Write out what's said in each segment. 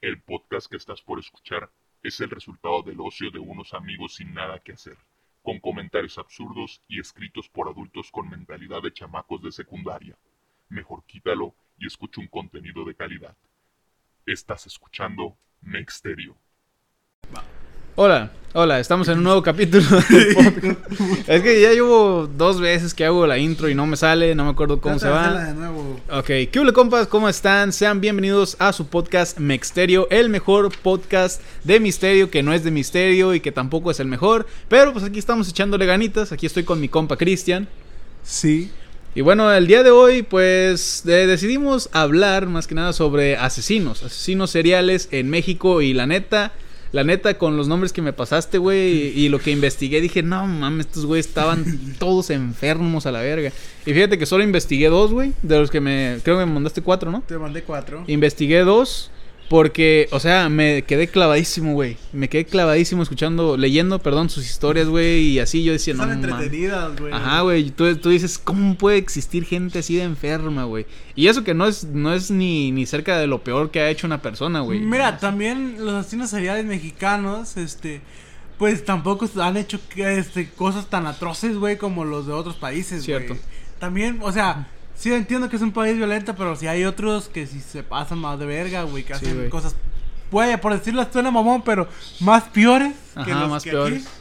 El podcast que estás por escuchar es el resultado del ocio de unos amigos sin nada que hacer, con comentarios absurdos y escritos por adultos con mentalidad de chamacos de secundaria. Mejor quítalo y escucha un contenido de calidad. Estás escuchando Mexterio. Hola, hola, estamos en un nuevo capítulo del podcast. Es que ya llevo dos veces que hago la intro y no me sale, no me acuerdo cómo se va. de nuevo. Ok, ¿qué hola compas? ¿Cómo están? Sean bienvenidos a su podcast Mexterio, el mejor podcast de misterio que no es de misterio y que tampoco es el mejor. Pero pues aquí estamos echándole ganitas, aquí estoy con mi compa Cristian. Sí. Y bueno, el día de hoy pues de- decidimos hablar más que nada sobre asesinos, asesinos seriales en México y la neta, la neta con los nombres que me pasaste, güey, y, y lo que investigué dije, no mames, estos güeyes estaban todos enfermos a la verga. Y fíjate que solo investigué dos, güey, de los que me, creo que me mandaste cuatro, ¿no? Te mandé cuatro. Investigué dos porque, o sea, me quedé clavadísimo, güey. Me quedé clavadísimo escuchando, leyendo, perdón, sus historias, güey, y así yo decía, no Están mames. entretenidas, güey. Ajá, güey. Tú, tú dices, ¿cómo puede existir gente así de enferma, güey? Y eso que no es, no es ni, ni cerca de lo peor que ha hecho una persona, güey. Mira, también los asesinos seriales mexicanos, este, pues tampoco han hecho este, cosas tan atroces, güey, como los de otros países, güey. Cierto. También, o sea, sí entiendo que es un país violento, pero si hay otros que sí se pasan más de verga, güey, que Sí, hacen güey. cosas, puede, por decirlo, suena mamón, pero más peores que Ajá, los más que peores. aquí.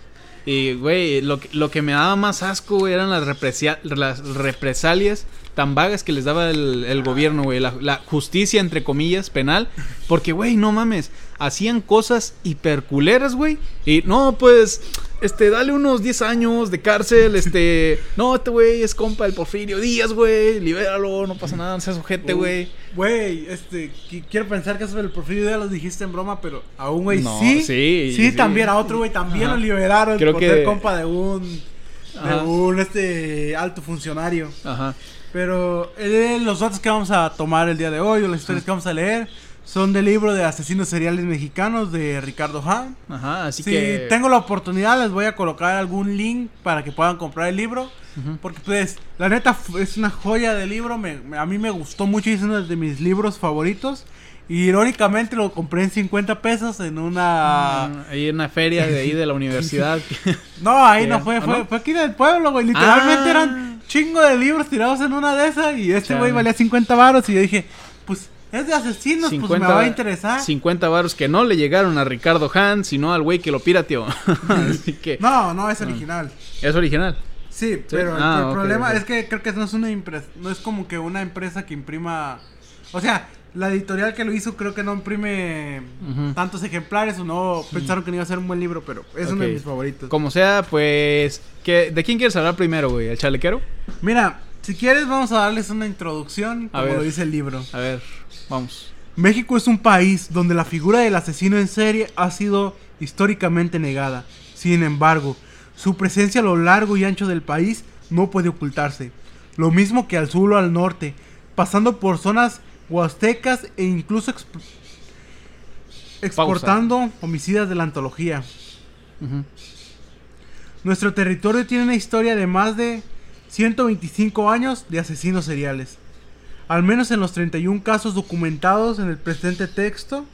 Y, güey, lo, que- lo que me daba más asco, güey, eran las, represia- las represalias tan vagas que les daba el, el gobierno, güey. La, la justicia, entre comillas, penal. Porque, güey, no mames. Hacían cosas hiperculeras, güey. Y, no, pues, este, dale unos 10 años de cárcel, este... No, este güey es compa del Porfirio Díaz, güey. Libéralo, no pasa nada, no seas ojete, güey. Güey, este, qui- quiero pensar que eso del Porfirio Díaz lo dijiste en broma, pero a un güey No, sí, sí, sí, sí. también a otro güey también Ajá. lo liberaron Creo por que- ser compa de un, de un, este, alto funcionario. Ajá. Pero eh, los datos que vamos a tomar el día de hoy o las historias que vamos a leer son del libro de asesinos seriales mexicanos de Ricardo Hahn. Ajá, así si que... tengo la oportunidad les voy a colocar algún link para que puedan comprar el libro. Ujú. Porque pues, la neta es una joya de libro. me- me- a mí me gustó mucho y es uno de mis libros favoritos. Y irónicamente lo compré en 50 pesos en una... Ah, Ahí en una feria de ahí de la universidad. No, ahí no fue, ¿Ah, fue, no? fue aquí del pueblo, güey. Literalmente Ah. eran chingo de libros tirados en una de esas. Y este güey valía 50 varos. Y yo dije, pues es de asesinos, pues me va a interesar. 50 varos que no le llegaron a Ricardo Han, sino al güey que lo pirateó. Así que No, no es original. es original. Sí, pero el- Ah, el problema es que creo que no es una empresa, no es como que una empresa que imprima, o sea, la editorial que lo hizo creo que no imprime tantos ejemplares o no pensaron que no iba a ser un buen libro, pero es uno de mis favoritos. Como sea, pues ¿qué- ¿de quién quieres hablar primero, güey? ¿El chalequero? Mira, si quieres vamos a darles una introducción, A como ver. lo dice el libro. A ver, vamos. México es un país donde la figura del asesino en serie ha sido históricamente negada. Sin embargo, su presencia a lo largo y ancho del país no puede ocultarse. Lo mismo que al sur o al norte, pasando por zonas huastecas e incluso exp- exportando homicidas de la antología. Nuestro territorio tiene una historia de más de 125 años de asesinos seriales. Al menos en los 31 casos documentados en el presente texto.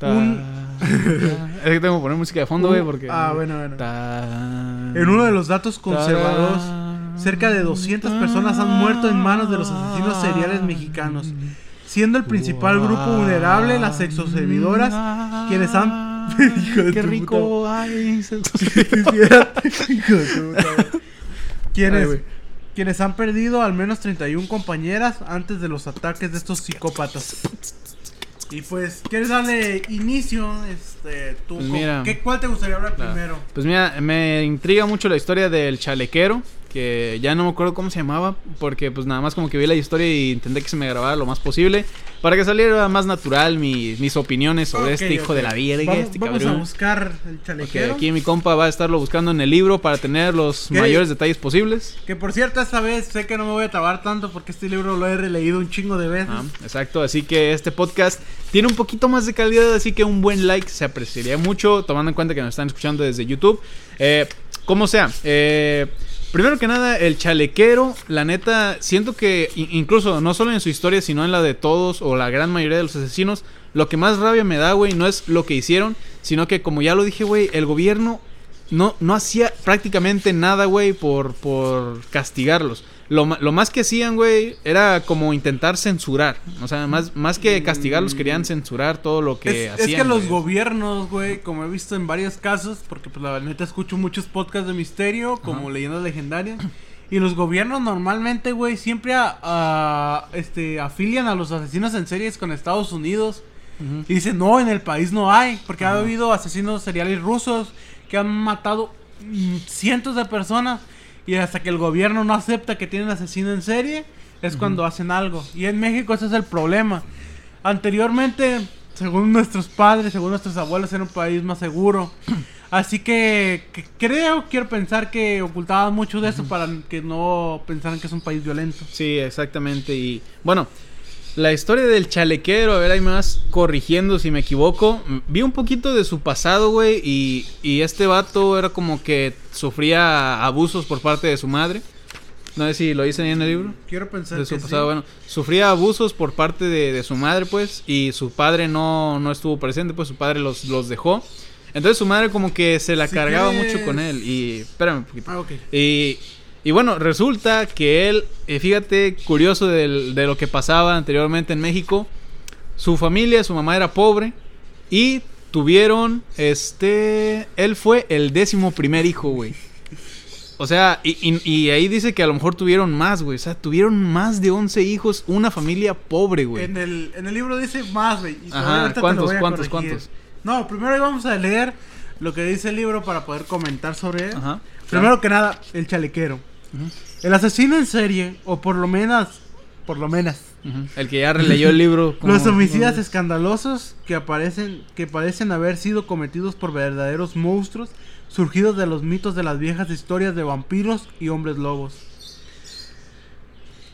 Un- es que tengo que poner música de fondo, güey, porque... ah, bueno, bueno. Ta- En uno de los datos conservados, cerca de 200 personas han muerto en manos de los asesinos seriales mexicanos, siendo el principal grupo vulnerable las sexoservidoras, quienes han... Hijo de Qué rico, ay, se- Hijo de Ay, quienes, quienes han perdido al menos 31 compañeras antes de los ataques de estos psicópatas. Y pues, ¿quieres darle inicio? Este, tú, Pues mira. ¿qué, ¿Cuál te gustaría hablar Claro. primero? Pues mira, me intriga mucho la historia del chalequero, que ya no me acuerdo cómo se llamaba, porque pues nada más como que vi la historia y intenté que se me grabara lo más posible, para que saliera más natural mi- mis opiniones sobre este hijo de la verga, Vamos, este vamos a buscar el chalequero. aquí mi compa va a estarlo buscando en el libro para tener los ¿Qué? mayores detalles posibles. Que por cierto, esta vez sé que no me voy a trabar tanto porque este libro lo he releído un chingo de veces. Ah, exacto, así que este podcast tiene un poquito más de calidad, así que un buen like se apreciaría mucho, tomando en cuenta que nos están escuchando desde YouTube. Eh, como sea, eh, Primero que nada, el chalequero, la neta, siento que in- incluso no solo en su historia, sino en la de todos o la gran mayoría de los asesinos, lo que más rabia me da, güey, no es lo que hicieron, sino que como ya lo dije, güey, el gobierno no, no hacía prácticamente nada, güey, por, por castigarlos. Lo, ma- lo más que hacían, güey, era como intentar censurar. O sea, más, más que castigarlos, querían censurar todo lo que es, es hacían. que los güey. gobiernos, güey, como he visto en varios casos, porque pues la neta escucho muchos podcasts de misterio, como Ajá. leyendas legendarias, y los gobiernos normalmente, güey, siempre a- a- este, afilian a los asesinos en series con Estados Unidos. Y dicen, no, en el país no hay, porque ha habido asesinos seriales rusos que han matado mm, cientos de personas. Y hasta que el gobierno no acepta que tienen asesino en serie, es cuando hacen algo. Y en México ese es el problema. Anteriormente, según nuestros padres, según nuestros abuelos, era un país más seguro. Así que, que creo, quiero pensar que ocultaban mucho de eso para que no pensaran que es un país violento. Sí, exactamente. Y bueno, la historia del chalequero, a ver, ahí me vas corrigiendo si me equivoco. Vi un poquito de su pasado, güey, y, y este vato era como que sufría abusos por parte de su madre. No sé si lo dicen ahí en el libro. Quiero pensar De que su sí. pasado, bueno, sufría abusos por parte de, de su madre, pues, y su padre no, no estuvo presente, pues su padre los, los dejó. Entonces su madre como que se la Si cargaba quieres- mucho con él. Y espérame un poquito. Ah, ok. Y, y bueno, resulta que él, eh, fíjate, curioso de lo que pasaba anteriormente en México, su familia, su mamá era pobre y tuvieron, este, él fue el décimo primer hijo, güey. O sea, y, y- y ahí dice que a lo mejor tuvieron más, güey. O sea, tuvieron más de 11 hijos, una familia pobre, güey. En el, en el libro dice más, güey. Ajá, ¿cuántos, cuántos, cuántos? No, primero vamos a leer lo que dice el libro para poder comentar sobre él. Ajá. Primero que nada, el chalequero. El asesino en serie, o por lo menos, por lo menos. El que ya releyó el libro. los homicidas escandalosos que aparecen, que parecen haber sido cometidos por verdaderos monstruos surgidos de los mitos de las viejas historias de vampiros y hombres lobos.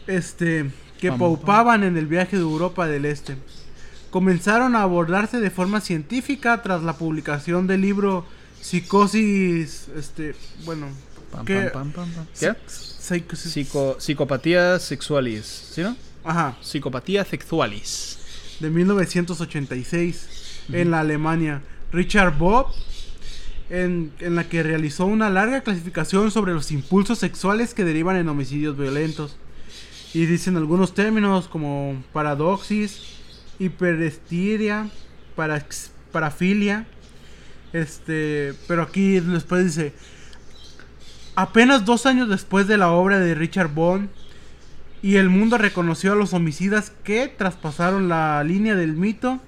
Este, que paupaban en el viaje de Europa del Este. Comenzaron a abordarse de forma científica tras la publicación del libro Psicosis, este, bueno, Pam, ¿qué? pam, pam, pam, pam. ¿Qué? Psicosis- Psico, psicopatías sexuales, ¿sí no? Ajá. Psicopatía sexuales. de 1986 en la Alemania. Richard Bob, en, en la que realizó una larga clasificación sobre los impulsos sexuales que derivan en homicidios violentos. Y dicen algunos términos como paradoxis, hiperestiria, parax- parafilia. Este, pero aquí después dice, apenas dos años después de la obra de Richard Bond, y el mundo reconoció a los homicidas que traspasaron la línea del mito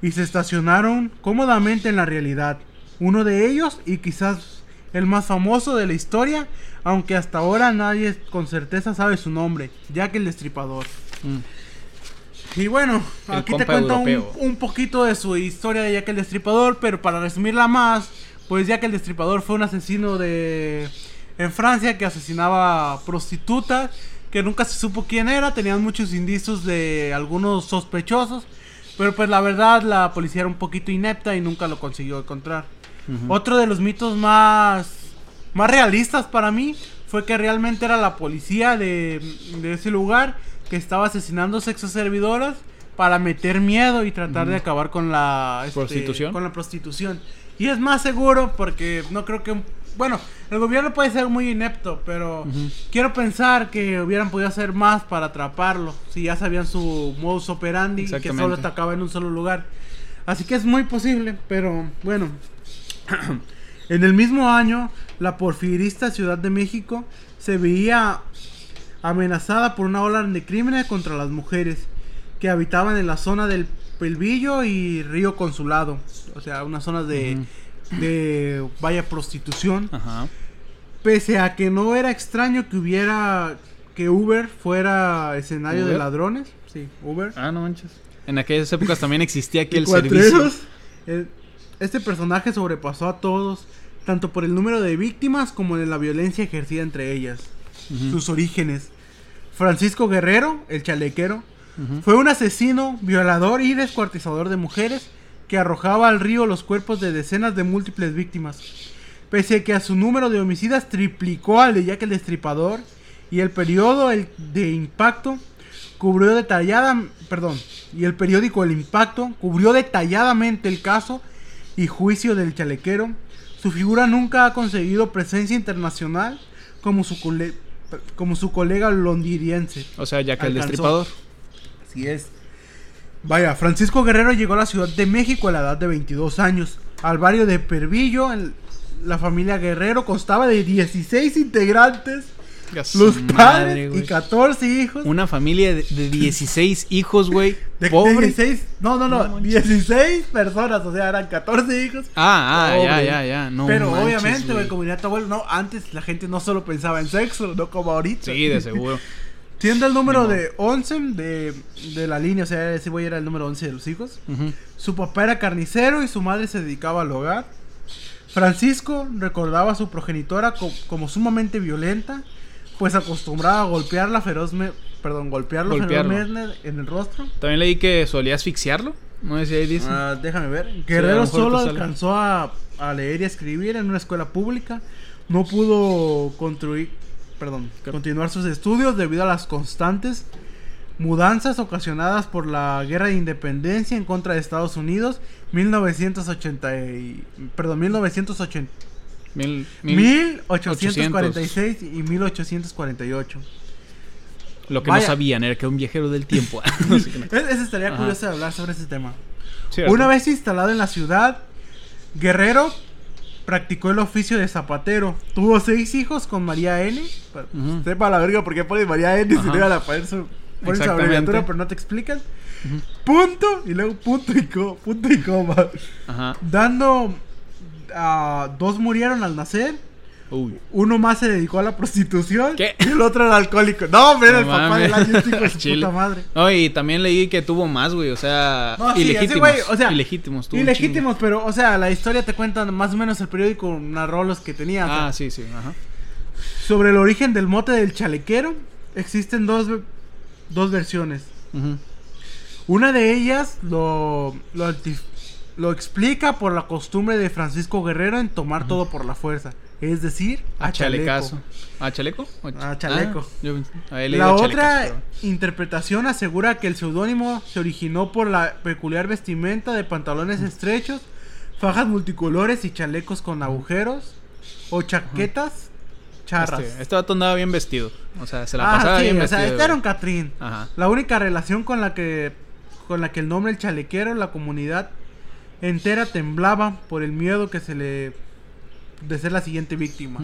y se estacionaron cómodamente en la realidad. Uno de ellos, y quizás el más famoso de la historia, aunque hasta ahora nadie con certeza sabe su nombre, Jack el Destripador. Mm. Y bueno, El aquí te cuento un, un poquito de su historia de Jack el Destripador, pero para resumirla más, pues Jack el Destripador fue un asesino de en Francia que asesinaba prostitutas, que nunca se supo quién era, tenían muchos indicios de algunos sospechosos, pero pues la verdad la policía era un poquito inepta y nunca lo consiguió encontrar. Otro de los mitos más, más realistas para mí fue que realmente era la policía de, de ese lugar que estaba asesinando sexoservidoras para meter miedo y tratar de acabar con la este, ¿Prostitución? Con la prostitución. Y es más seguro porque no creo que bueno, el gobierno puede ser muy inepto, pero quiero pensar que hubieran podido hacer más para atraparlo, si ya sabían su modus operandi y que solo atacaba en un solo lugar. Así que es muy posible, pero bueno, en el mismo año, la porfirista Ciudad de México se veía amenazada por una ola de crímenes contra las mujeres que habitaban en la zona del Pelvillo y Río Consulado, o sea, una zona de, de vaya prostitución. Ajá. Pese a que no era extraño que hubiera que Uber fuera escenario de ladrones, sí, Uber. Ah, no manches. En aquellas épocas también existía aquí el servicio. Eh, Este personaje sobrepasó a todos, tanto por el número de víctimas como en la violencia ejercida entre ellas. Sus orígenes. Francisco Guerrero, el chalequero, fue un asesino, violador y descuartizador de mujeres que arrojaba al río los cuerpos de decenas de múltiples víctimas. Pese a que a su número de homicidas triplicó al de Jack el Destripador y el periodo el de impacto cubrió detallada, perdón, y el periódico El Impacto cubrió detalladamente el caso y juicio del chalequero. Su figura nunca ha conseguido presencia internacional como su, cole- como su colega londinense. O sea, Jack el. Destripador. Así es. Vaya, Francisco Guerrero llegó a la Ciudad de México a la edad de 22 años. Al barrio de Pervillo, en- la familia Guerrero constaba de 16 integrantes, los madre, padres güey. y 14 hijos. Una familia de, de 16 hijos, güey. De, Pobre. 16, no, no, No no, manches. 16 personas, o sea, eran 14 hijos. Ah, ah, ya, ya, ya. No Pero manches, obviamente, güey, como diría tu abuelo, no, antes la gente no solo pensaba en sexo, no como ahorita. Sí, de seguro. Siendo el número de 11 de, de la línea, o sea, ese güey era el número 11 de los hijos. Su papá era carnicero y su madre se dedicaba al hogar. Francisco recordaba a su progenitora co- como sumamente violenta, pues acostumbraba a golpearla ferozme, perdón, golpearlo, Golpearlo. ferozmente en el rostro. También leí que solía asfixiarlo. No sé si ahí dice. Ah, déjame ver. Guerrero solo alcanzó a, a leer y a escribir en una escuela pública. No pudo construir, perdón, ¿Qué? continuar sus estudios debido a las constantes mudanzas ocasionadas por la guerra de independencia en contra de Estados Unidos 1980 y, perdón 1980 Mil- mil- 1846 y 1848 Lo que Vaya. no sabían era que un viajero del tiempo. Estaría Ajá. curioso de hablar sobre ese tema Una vez instalado en la ciudad, Guerrero practicó el oficio de zapatero. Tuvo seis hijos con María N. Pero, Ujú. Sepa la verga por qué pone María N si no iban a poner su, ponen su abreviatura, pero no te explican. Punto y luego punto y, co- punto y coma. Dando. a dos murieron al nacer. Uy. Uno más se dedicó a la prostitución. ¿Qué? Y el otro era alcohólico. No, hombre, No el papá del año, de su puta madre. No, y también leí que tuvo más, güey. O sea, No, sí, ese ilegítimos. güey, o sea, ilegítimos. Ilegítimos, pero, o sea, la historia te cuenta más o menos el periódico narró los que tenía. chingo. o sea, Ah, sí, sí. Ajá. Sobre el origen del mote del chalequero, existen dos, dos versiones. Ujú. Una de ellas lo, lo, lo explica por la costumbre de Francisco Guerrero en tomar todo por la fuerza. Es decir, a, A chalecazo. chaleco. ¿A chaleco? ¿O ch- A chaleco. Ah, yo La otra pero- interpretación asegura que el seudónimo se originó por la peculiar vestimenta de pantalones estrechos, fajas multicolores y chalecos con agujeros o chaquetas charras. Este, este vato andaba bien vestido. O sea, se la Ah, pasaba sí, bien o sea, vestido. este era un. Catrín. Ajá. La única relación con la que con la que el nombre el chalequero, la comunidad entera temblaba por el miedo que se le de ser la siguiente víctima.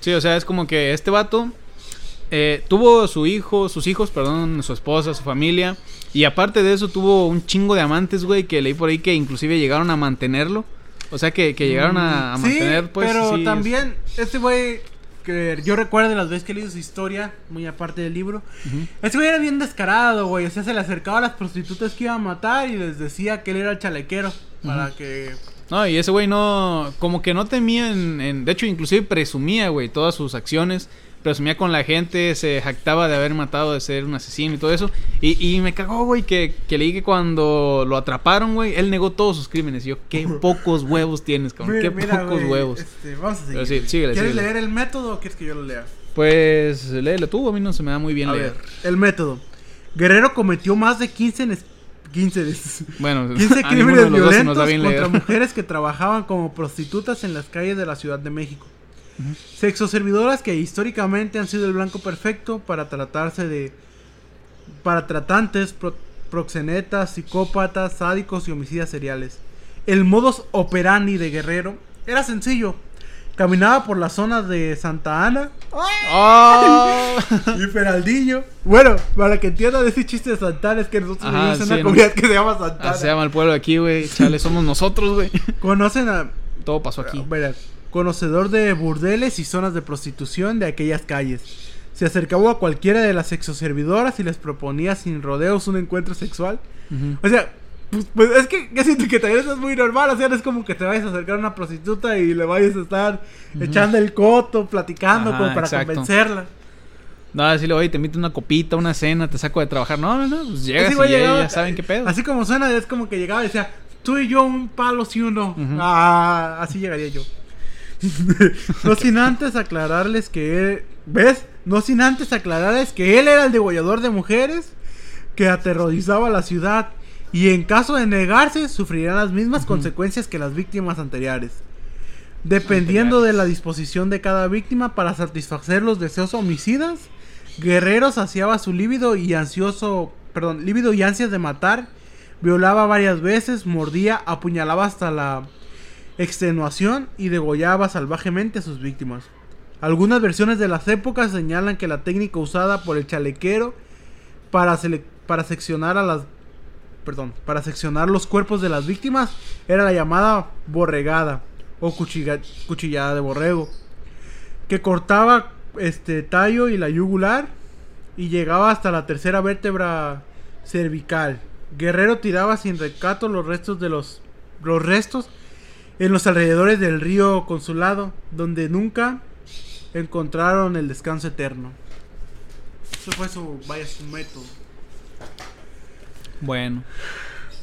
Sí, o sea, es como que este vato eh, tuvo su hijo, sus hijos, perdón, su esposa, su familia. Y aparte de eso, tuvo un chingo de amantes, güey, que leí por ahí que inclusive llegaron a mantenerlo. O sea, que, que llegaron a, a Sí, mantener, pues. pero sí, también este güey que yo recuerdo de las veces que he leído su historia, muy aparte del libro, este güey era bien descarado, güey, o sea, se le acercaba a las prostitutas que iba a matar y les decía que él era el chalequero para que No, y ese güey no, como que no temía en, en- de hecho inclusive presumía, güey, todas sus acciones, presumía con la gente, se jactaba de haber matado, de ser un asesino y todo eso, y, y me cagó, güey, que, que leí que cuando lo atraparon, güey, él negó todos sus crímenes, y yo, qué pocos huevos tienes, cabrón, Mira, qué mira, pocos huevos. este, vamos a seguir. Sí, síguele, ¿Quieres síguele. leer el método o quieres que yo lo lea? Pues, léelo tú, a mí no se me da muy bien A leer. ver, el método. Guerrero cometió más de 15 nes- 15 des- Bueno, 15 a ninguno crímenes de violentos contra leer. mujeres que trabajaban como prostitutas en las calles de la Ciudad de México. Sexoservidoras que históricamente han sido el blanco perfecto para tratarse de para tratantes, pro- proxenetas, psicópatas, sádicos y homicidas seriales. El modus operandi de Guerrero era sencillo. Caminaba por las zonas de Santa Ana ¡Oh! y Peraldillo. Bueno, para que entiendan ese chiste de Santana es que nosotros Ajá, vivimos en sí, una ¿no? comunidad que se llama Santana. Así se llama el pueblo de aquí, güey. Chale, somos nosotros, güey. Conocen a Todo pasó aquí. Verá, conocedor de burdeles y zonas de prostitución de aquellas calles. Se acercaba a cualquiera de las sexoservidoras y les proponía sin rodeos un encuentro sexual. O sea, pues, pues, es que yo siento que también eso es muy normal. O sea, no es como que te vayas a acercar a una prostituta y le vayas a estar echando el coto, platicando Ajá, como para exacto. convencerla. No, decirle, oye, te invito una copita, una cena, te saco de trabajar. No, no, no, pues llegas Así y ya, llegaba- ya saben qué pedo. Así como suena, es como que llegaba y decía, tú y yo un palo si uno. Ah, así llegaría yo. no sin antes aclararles que él, ¿ves? No sin antes aclararles que él era el degollador de mujeres que aterrorizaba la ciudad y en caso de negarse sufrirían las mismas consecuencias que las víctimas anteriores. Dependiendo de la disposición de cada víctima para satisfacer los deseos homicidas, Guerrero saciaba su líbido y ansioso, perdón, líbido y ansias de matar, violaba varias veces, mordía, apuñalaba hasta la extenuación y degollaba salvajemente a sus víctimas. Algunas versiones de las épocas señalan que la técnica usada por el chalequero para, para seccionar a las perdón, para seccionar los cuerpos de las víctimas era la llamada borregada o cuchillada de borrego, que cortaba este tallo y la yugular y llegaba hasta la tercera vértebra cervical. Guerrero tiraba sin recato los restos de los los restos en los alrededores del río Consulado, donde nunca encontraron el descanso eterno. Eso fue su, vaya, su método. Bueno,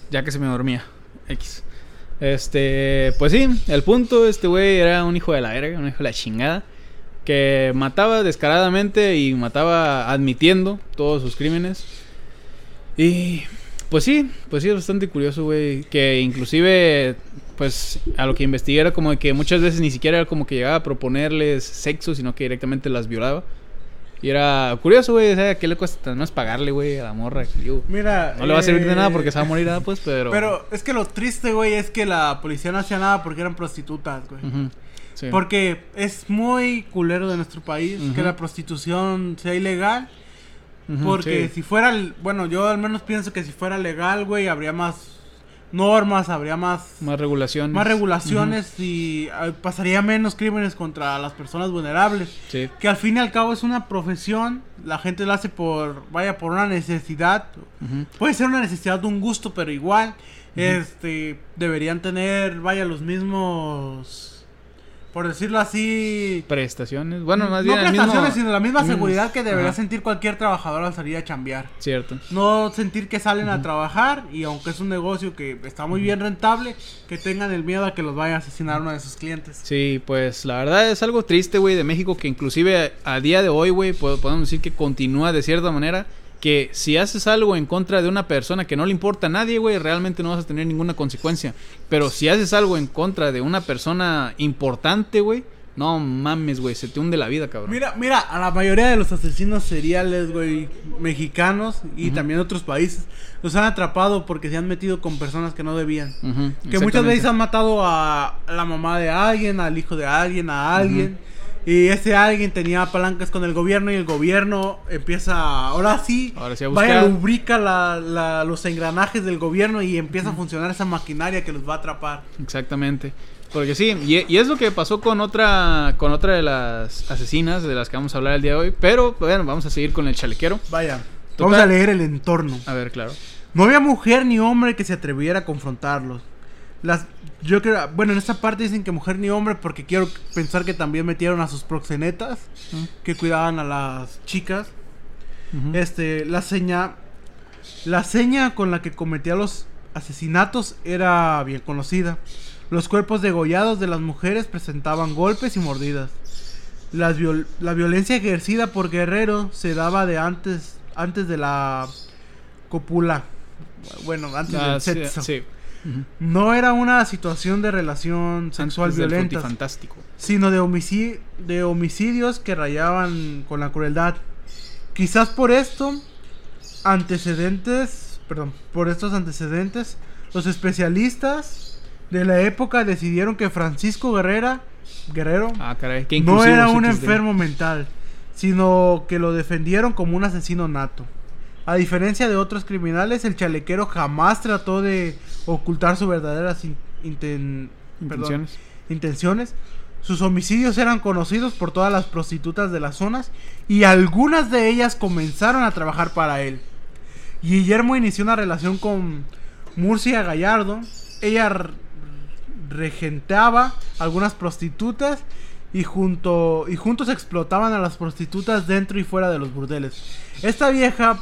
ya que se me dormía. X. Este, pues sí, el punto, este güey era un hijo de la verga, un hijo de la chingada. Que mataba descaradamente y mataba admitiendo todos sus crímenes. Y pues sí, pues sí, es bastante curioso, güey. Que inclusive, pues a lo que investigué era como que muchas veces ni siquiera era como que llegaba a proponerles sexo, sino que directamente las violaba. Y era curioso, güey, o ¿qué le cuesta? No es pagarle, güey, a la morra. Mira, no le va a servir de nada porque se va a morir, nada, pues, pero... Pero es que lo triste, güey, es que la policía no hacía nada porque eran prostitutas, güey. Porque es muy culero de nuestro país que la prostitución sea ilegal. porque si fuera, bueno, yo al menos pienso que si fuera legal, güey, habría más normas, habría más... Más regulaciones. Más regulaciones y ah, pasaría menos crímenes contra las personas vulnerables. Sí. Que al fin y al cabo es una profesión, la gente lo hace por, vaya, por una necesidad. Puede ser una necesidad de un gusto, pero igual, este, deberían tener, vaya, los mismos por decirlo así. Prestaciones. Bueno, más bien. No prestaciones, sino la misma seguridad que debería sentir cualquier trabajador al salir a chambear. Cierto. No sentir que salen a trabajar y aunque es un negocio que está muy bien rentable, que tengan el miedo a que los vaya a asesinar uno de sus clientes. Sí, pues la verdad es algo triste, güey, de México que inclusive a día de hoy, güey, podemos decir que continúa de cierta manera que si haces algo en contra de una persona que no le importa a nadie, güey, realmente no vas a tener ninguna consecuencia. Pero si haces algo en contra de una persona importante, güey, no mames, güey, se te hunde la vida, cabrón. Mira, mira, a la mayoría de los asesinos seriales, güey, mexicanos y también otros países, los han atrapado porque se han metido con personas que no debían. que muchas veces han matado a la mamá de alguien, al hijo de alguien, a alguien. Y ese alguien tenía palancas con el gobierno y el gobierno empieza, ahora sí, ahora sí a vaya, lubrica la, los engranajes del gobierno y empieza a funcionar esa maquinaria que los va a atrapar. Exactamente. Porque sí, y, es lo que pasó con otra con otra de las asesinas de las que vamos a hablar el día de hoy. Pero bueno, vamos a seguir con el chalequero. Vaya, vamos a leer el entorno. A ver, claro. No había mujer ni hombre que se atreviera a confrontarlos. Las, yo creo, bueno, en esta parte dicen que mujer ni hombre porque quiero pensar que también metieron a sus proxenetas que cuidaban a las chicas. Este, la seña, la seña con la que cometía los asesinatos era bien conocida. Los cuerpos degollados de las mujeres presentaban golpes y mordidas. la violencia ejercida por Guerrero se daba de antes, antes de la copula. Bueno, antes ah, del sexo. sí. No era una situación de relación sexual violenta, sino de, de homicidios que rayaban con la crueldad. Quizás por esto, antecedentes, perdón, por estos antecedentes, los especialistas de la época decidieron que Francisco Guerrera, Guerrero ah, no era un enfermo mental, sino que lo defendieron como un asesino nato. A diferencia de otros criminales, el chalequero jamás trató de ocultar sus verdaderas intenciones. Sus homicidios eran conocidos por todas las prostitutas de las zonas y algunas de ellas comenzaron a trabajar para él. Guillermo inició una relación con Murcia Gallardo. Ella regentaba algunas prostitutas y, junto, y juntos explotaban a las prostitutas dentro y fuera de los burdeles. Esta vieja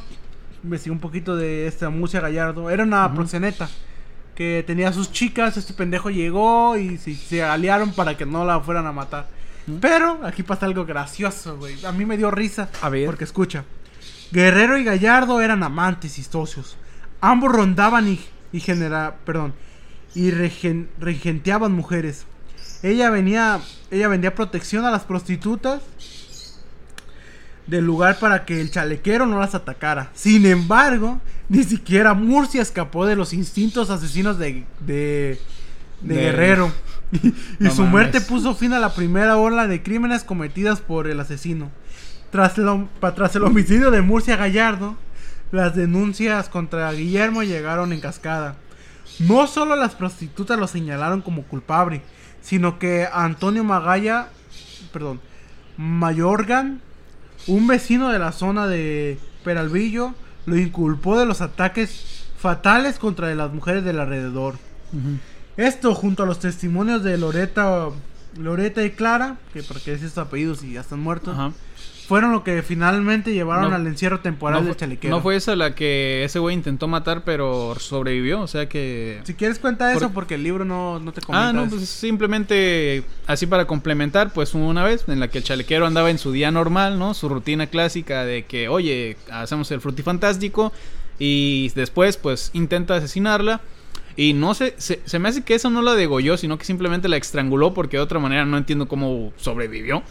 investigué un poquito de esta Murcia Gallardo. Era una proxeneta que tenía sus chicas, este pendejo llegó y se, se aliaron para que no la fueran a matar. Pero aquí pasa algo gracioso, güey. A mí me dio risa. A ver. Porque escucha. Guerrero y Gallardo eran amantes y socios. Ambos rondaban y, y genera, perdón, y regen- regenteaban mujeres. Ella venía, ella vendía protección a las prostitutas del lugar para que el chalequero no las atacara. Sin embargo, ni siquiera Murcia escapó de los instintos asesinos de, de, de De- Guerrero. Y, y No su muerte puso fin a la primera ola de crímenes cometidas por el asesino. Tras pa- tras el homicidio de Murcia Gallardo, las denuncias contra Guillermo llegaron en cascada. No solo las prostitutas lo señalaron como culpable, sino que Antonio Magalla, perdón, Mayorgan, un vecino de la zona de Peralvillo, lo inculpó de los ataques fatales contra las mujeres del alrededor. Esto junto a los testimonios de Loreta, Loreta y Clara, que porque es sus apellidos y ya están muertos. Fueron lo que finalmente llevaron No- al encierro temporal No del chalequero. no fue esa la que ese güey intentó matar, pero sobrevivió. O sea que. Si quieres cuenta eso Por- porque el libro no, no te comenta Ah, no, eso. pues simplemente así para complementar, pues hubo una vez en la que el chalequero andaba en su día normal, ¿no? Su rutina clásica de que, oye, hacemos el frutifantástico y después, pues, intenta asesinarla. Y no sé, se, se me hace que eso no la degolló, sino que simplemente la estranguló porque de otra manera no entiendo cómo sobrevivió.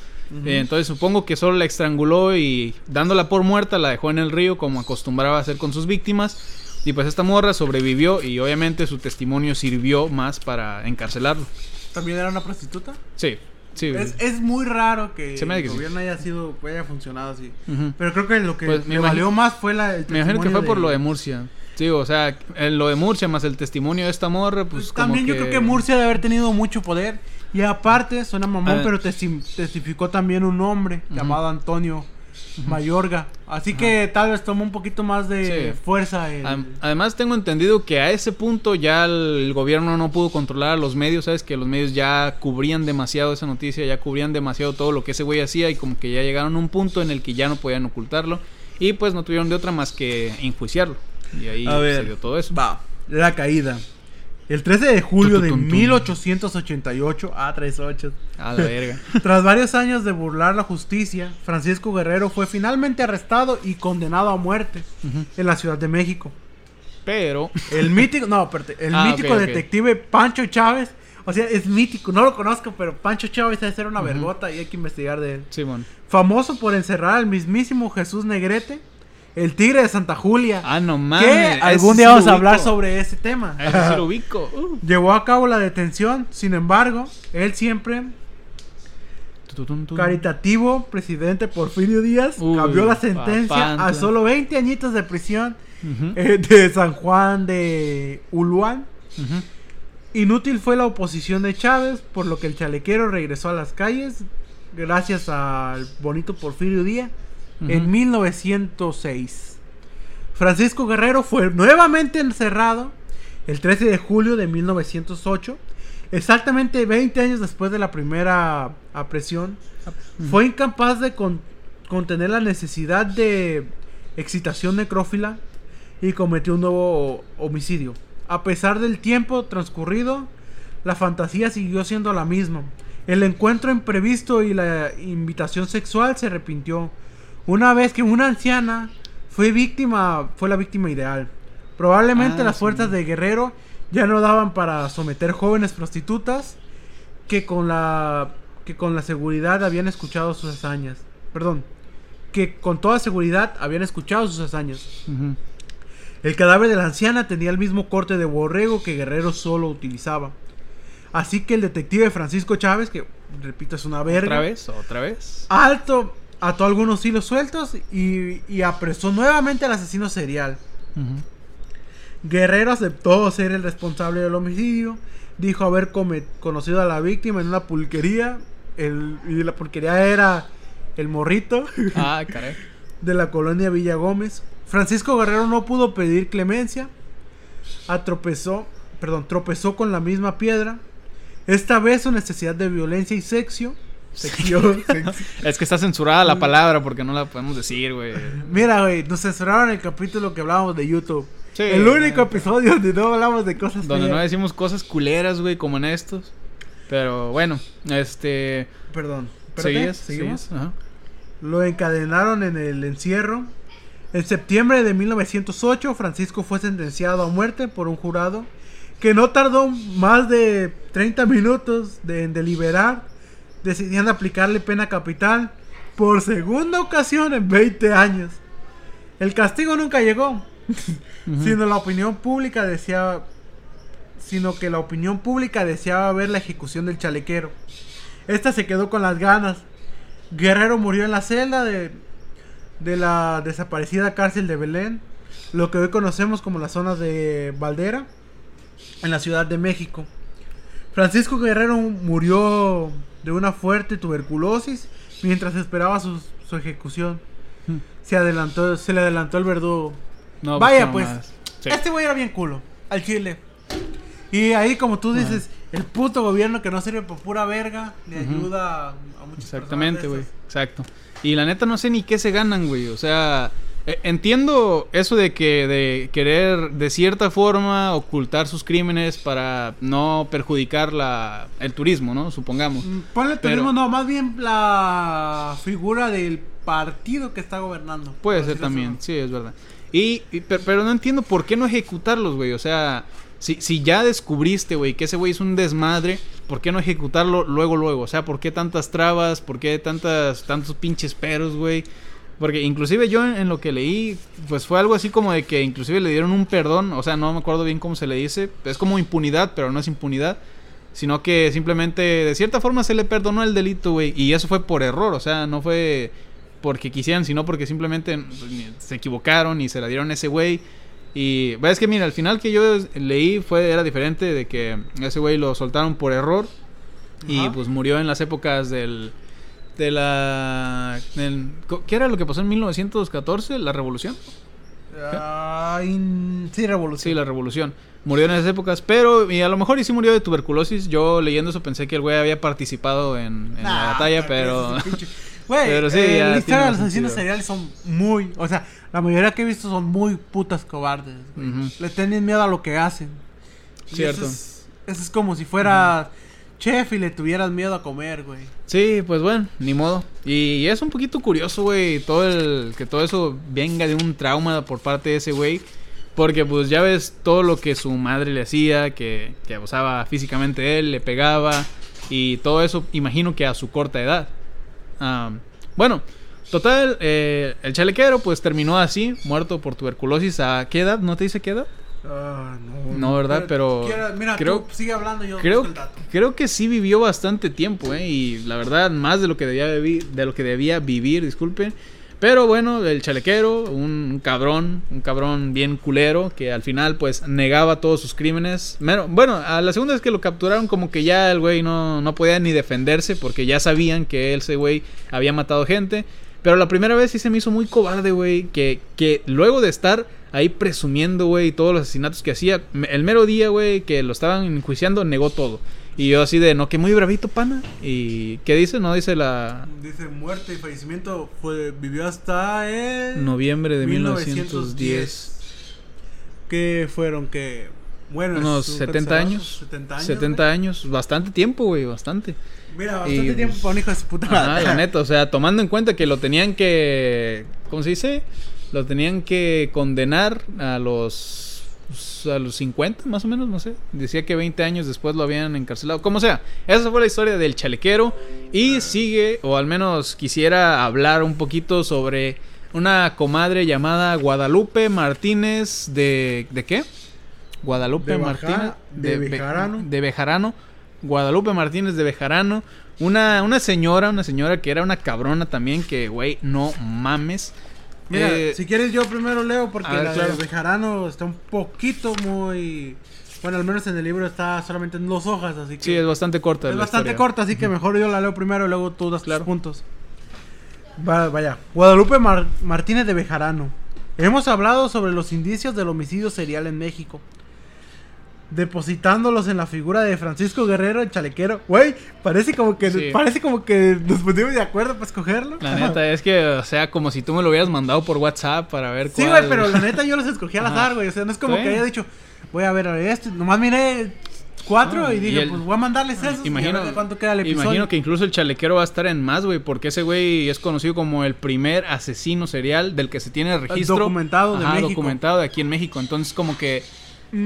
Eh, entonces supongo que solo la estranguló y dándola por muerta la dejó en el río como acostumbraba a hacer con sus víctimas. Y pues esta morra sobrevivió y obviamente su testimonio sirvió más para encarcelarlo. ¿También era una prostituta? Sí, sí. Es, es muy raro que el que sí. gobierno haya sido, haya funcionado así. Ujú. Pero creo que lo que Pues me le valió más fue la, el Me imagino que fue por lo de Murcia. Sí, o sea, lo de Murcia más el testimonio de esta morra, pues como También yo creo que Murcia debe haber tenido mucho poder. Y aparte, suena mamón, Ah. pero testi- testificó también un hombre llamado Antonio Mayorga. Así que tal vez tomó un poquito más de Sí. fuerza. el- Además tengo entendido que a ese punto ya el, el gobierno no pudo controlar a los medios, ¿sabes? Que los medios ya cubrían demasiado esa noticia, ya cubrían demasiado todo lo que ese güey hacía y como que ya llegaron a un punto en el que ya no podían ocultarlo y pues no tuvieron de otra más que enjuiciarlo. Y ahí A ver. se dio todo eso. Va, la caída. El 13 de julio de Tun, tun, tun. 1888, ah, 38. A la verga. Tras varios años de burlar la justicia, Francisco Guerrero fue finalmente arrestado y condenado a muerte en la Ciudad de México. Pero El mítico, no, el Ah, mítico detective Pancho Chávez, o sea, es mítico, no lo conozco, pero Pancho Chávez debe ser una Ujú. vergota y hay que investigar de él. Simón. Famoso por encerrar al mismísimo Jesús Negrete, el tigre de Santa Julia. Ah, no que mames. ese algún día vamos a hablar sobre ese tema. Sí lo ubico. Uh. Llevó a cabo la detención, sin embargo, él siempre caritativo, presidente Porfirio Díaz, Uy, cambió la sentencia a solo 20 añitos de prisión eh, de San Juan de Uluán. Inútil fue la oposición de Chávez, por lo que el chalequero regresó a las calles gracias al bonito Porfirio Díaz en Ujú. 1906. Francisco Guerrero fue nuevamente encerrado el 13 de julio de 1908, exactamente 20 años después de la primera apresión. Fue incapaz de con- contener la necesidad de excitación necrófila y cometió un nuevo homicidio. A pesar del tiempo transcurrido, la fantasía siguió siendo la misma. El encuentro imprevisto y la invitación sexual se arrepintió. Una vez que una anciana fue víctima, fue la víctima ideal. Probablemente Ah, las sí. fuerzas de Guerrero ya no daban para someter jóvenes prostitutas que con la que con la seguridad habían escuchado sus hazañas. Perdón, que con toda seguridad habían escuchado sus hazañas. El cadáver de la anciana tenía el mismo corte de borrego que Guerrero solo utilizaba. Así que el detective Francisco Chávez, que repito es una verga, ¿Otra vez? ¿Otra vez? alto ató algunos hilos sueltos y, y apresó nuevamente al asesino serial. Guerrero aceptó ser el responsable del homicidio, dijo haber conocido a la víctima en una pulquería, el, y la pulquería era el morrito Ah, caray. de la colonia Villa Gómez. Francisco Guerrero no pudo pedir clemencia, atropezó, perdón, tropezó con la misma piedra. Esta vez su necesidad de violencia y sexo. Es que está censurada la palabra porque no la podemos decir, güey. Mira, güey, nos censuraron el capítulo que hablábamos de YouTube. Sí. El único episodio donde no hablamos de cosas Donde no decimos cosas culeras, güey, como en estos. Pero bueno, este. Perdón. ¿Seguías? ¿seguimos? ¿Seguías? Ajá. Lo encadenaron en el encierro. En septiembre de 1908, Francisco fue sentenciado a muerte por un jurado que no tardó más de 30 minutos de, en deliberar, decidiendo aplicarle pena capital por segunda ocasión en 20 años. El castigo nunca llegó, sino la opinión pública deseaba, sino que la opinión pública deseaba ver la ejecución del chalequero. Esta se quedó con las ganas. Guerrero murió en la celda de, de la desaparecida cárcel de Belén, lo que hoy conocemos como la zona de Valdera, en la Ciudad de México. Francisco Guerrero murió de una fuerte tuberculosis mientras esperaba su, su ejecución. Se adelantó, se le adelantó el verdugo. No, Vaya, pues. más. Sí. Este güey era bien culo, al chile. Y ahí, como tú dices, el puto gobierno que no sirve por pura verga le ayuda a, muchas Exactamente, güey. Exacto. Y la neta no sé ni qué se ganan, güey. O sea, entiendo eso de que de querer de cierta forma ocultar sus crímenes para no perjudicar la el turismo, ¿no? Supongamos. Mm, Ponle Pero- turismo, no, más bien la figura del partido que está gobernando. Puede ser también, así. sí, es verdad. Y, y- per- pero, no entiendo por qué no ejecutarlos, güey. O sea, si, si ya descubriste, güey, que ese güey es un desmadre, ¿por qué no ejecutarlo luego, luego? O sea, ¿por qué tantas trabas? ¿Por qué tantas, tantos pinches peros, güey? Porque inclusive yo en, en lo que leí, pues fue algo así como de que inclusive le dieron un perdón, o sea, no me acuerdo bien cómo se le dice, es como impunidad, pero no es impunidad, sino que simplemente de cierta forma se le perdonó el delito, güey, y eso fue por error, o sea, no fue porque quisieran, sino porque simplemente se equivocaron y se la dieron a ese güey. Y ves que mira, al final que yo leí fue era diferente de que ese güey lo soltaron por error y Ajá. pues murió en las épocas del de la del- ¿qué era lo que pasó en 1914? La revolución. Ay, sí, revolución. Sí, la revolución. Murió en esas épocas, pero y a lo mejor y sí murió de tuberculosis. Yo leyendo eso pensé que el güey había participado en, en la batalla, pero Güey, Pero sí, eh, la historia de los asesinos seriales son muy... O sea, la mayoría que he visto son muy putas cobardes. Ujú. Le tienen miedo a lo que hacen. Cierto. Eso es, eso es como si fueras chef y le tuvieras miedo a comer, güey. Sí, pues bueno, ni modo. Y es un poquito curioso, güey, todo el que todo eso venga de un trauma por parte de ese güey, porque pues ya ves todo lo que su madre le hacía, que, abusaba físicamente de él, le pegaba y todo eso, imagino que a su corta edad. Bueno, total, eh, el chalequero pues terminó así, muerto por tuberculosis. ¿A qué edad? ¿No te dice qué edad? Ah, no. No, ¿verdad? Pero mira, creo- tú sigue hablando yo Creo, creo que sí vivió bastante tiempo, ¿eh? Y la verdad, más de lo que debía, vivi- de lo que debía vivir, disculpen. Pero bueno, el chalequero, un, un cabrón, un cabrón bien culero, que al final pues negaba todos sus crímenes. Bueno, bueno, a la segunda vez que lo capturaron como que ya el güey no, no podía ni defenderse porque ya sabían que ese güey había matado gente. Pero la primera vez sí se me hizo muy cobarde, güey, que, que luego de estar ahí presumiendo, güey, todos los asesinatos que hacía, el mero día, güey, que lo estaban enjuiciando, negó todo. Y yo así de, no, que muy bravito, pana. ¿Y qué dice? No dice la Dice muerte y fallecimiento fue vivió hasta el noviembre de 1910. 1910. que fueron que bueno, Unos es un 70 cancelazo, años. 70 años. 70 güey. años. Bastante tiempo, güey, bastante. Mira, bastante Y, tiempo pues, para un hijo de su puta madre. la neta, o sea, tomando en cuenta que lo tenían que, ¿cómo se dice? Lo tenían que condenar a los pues, a los 50 más o menos, no sé. Decía que 20 años después lo habían encarcelado. Como sea, esa fue la historia del chalequero y sigue o al menos quisiera hablar un poquito sobre una comadre llamada Guadalupe Martínez de ¿de qué? Guadalupe De Baja- Martínez de Be- Bejarano. de Bejarano, Guadalupe Martínez de Bejarano, una, una señora, una señora que era una cabrona también, que, güey, no mames. Mira, Eh, si quieres yo primero leo porque ver, la claro. de Bejarano está un poquito muy bueno, al menos en el libro está solamente en dos hojas, así que sí, es bastante corta. es la bastante historia. corta, así que mejor yo la leo primero y luego tú das Claro. tus puntos. Va- vaya, Guadalupe Mar- Martínez de Bejarano. Hemos hablado sobre los indicios del homicidio serial en México. Depositándolos en la figura de Francisco Guerrero, el chalequero. Güey, parece como que Sí. parece como que nos pusimos de acuerdo para escogerlo. La neta, es que, o sea, como si tú me lo hubieras mandado por WhatsApp para ver Sí, güey, pero la neta yo los escogí al azar, güey. O sea, no es como Sí. que haya dicho, voy a ver este. Nomás miré cuatro Ah, y dije, y el- pues voy a mandarles esos. y a Imagino, cuánto queda el episodio. imagino que incluso el chalequero va a estar en más, güey, porque ese güey es conocido como el primer asesino serial del que se tiene registro. Documentado de Ajá, México. documentado de aquí en México. Entonces, como que.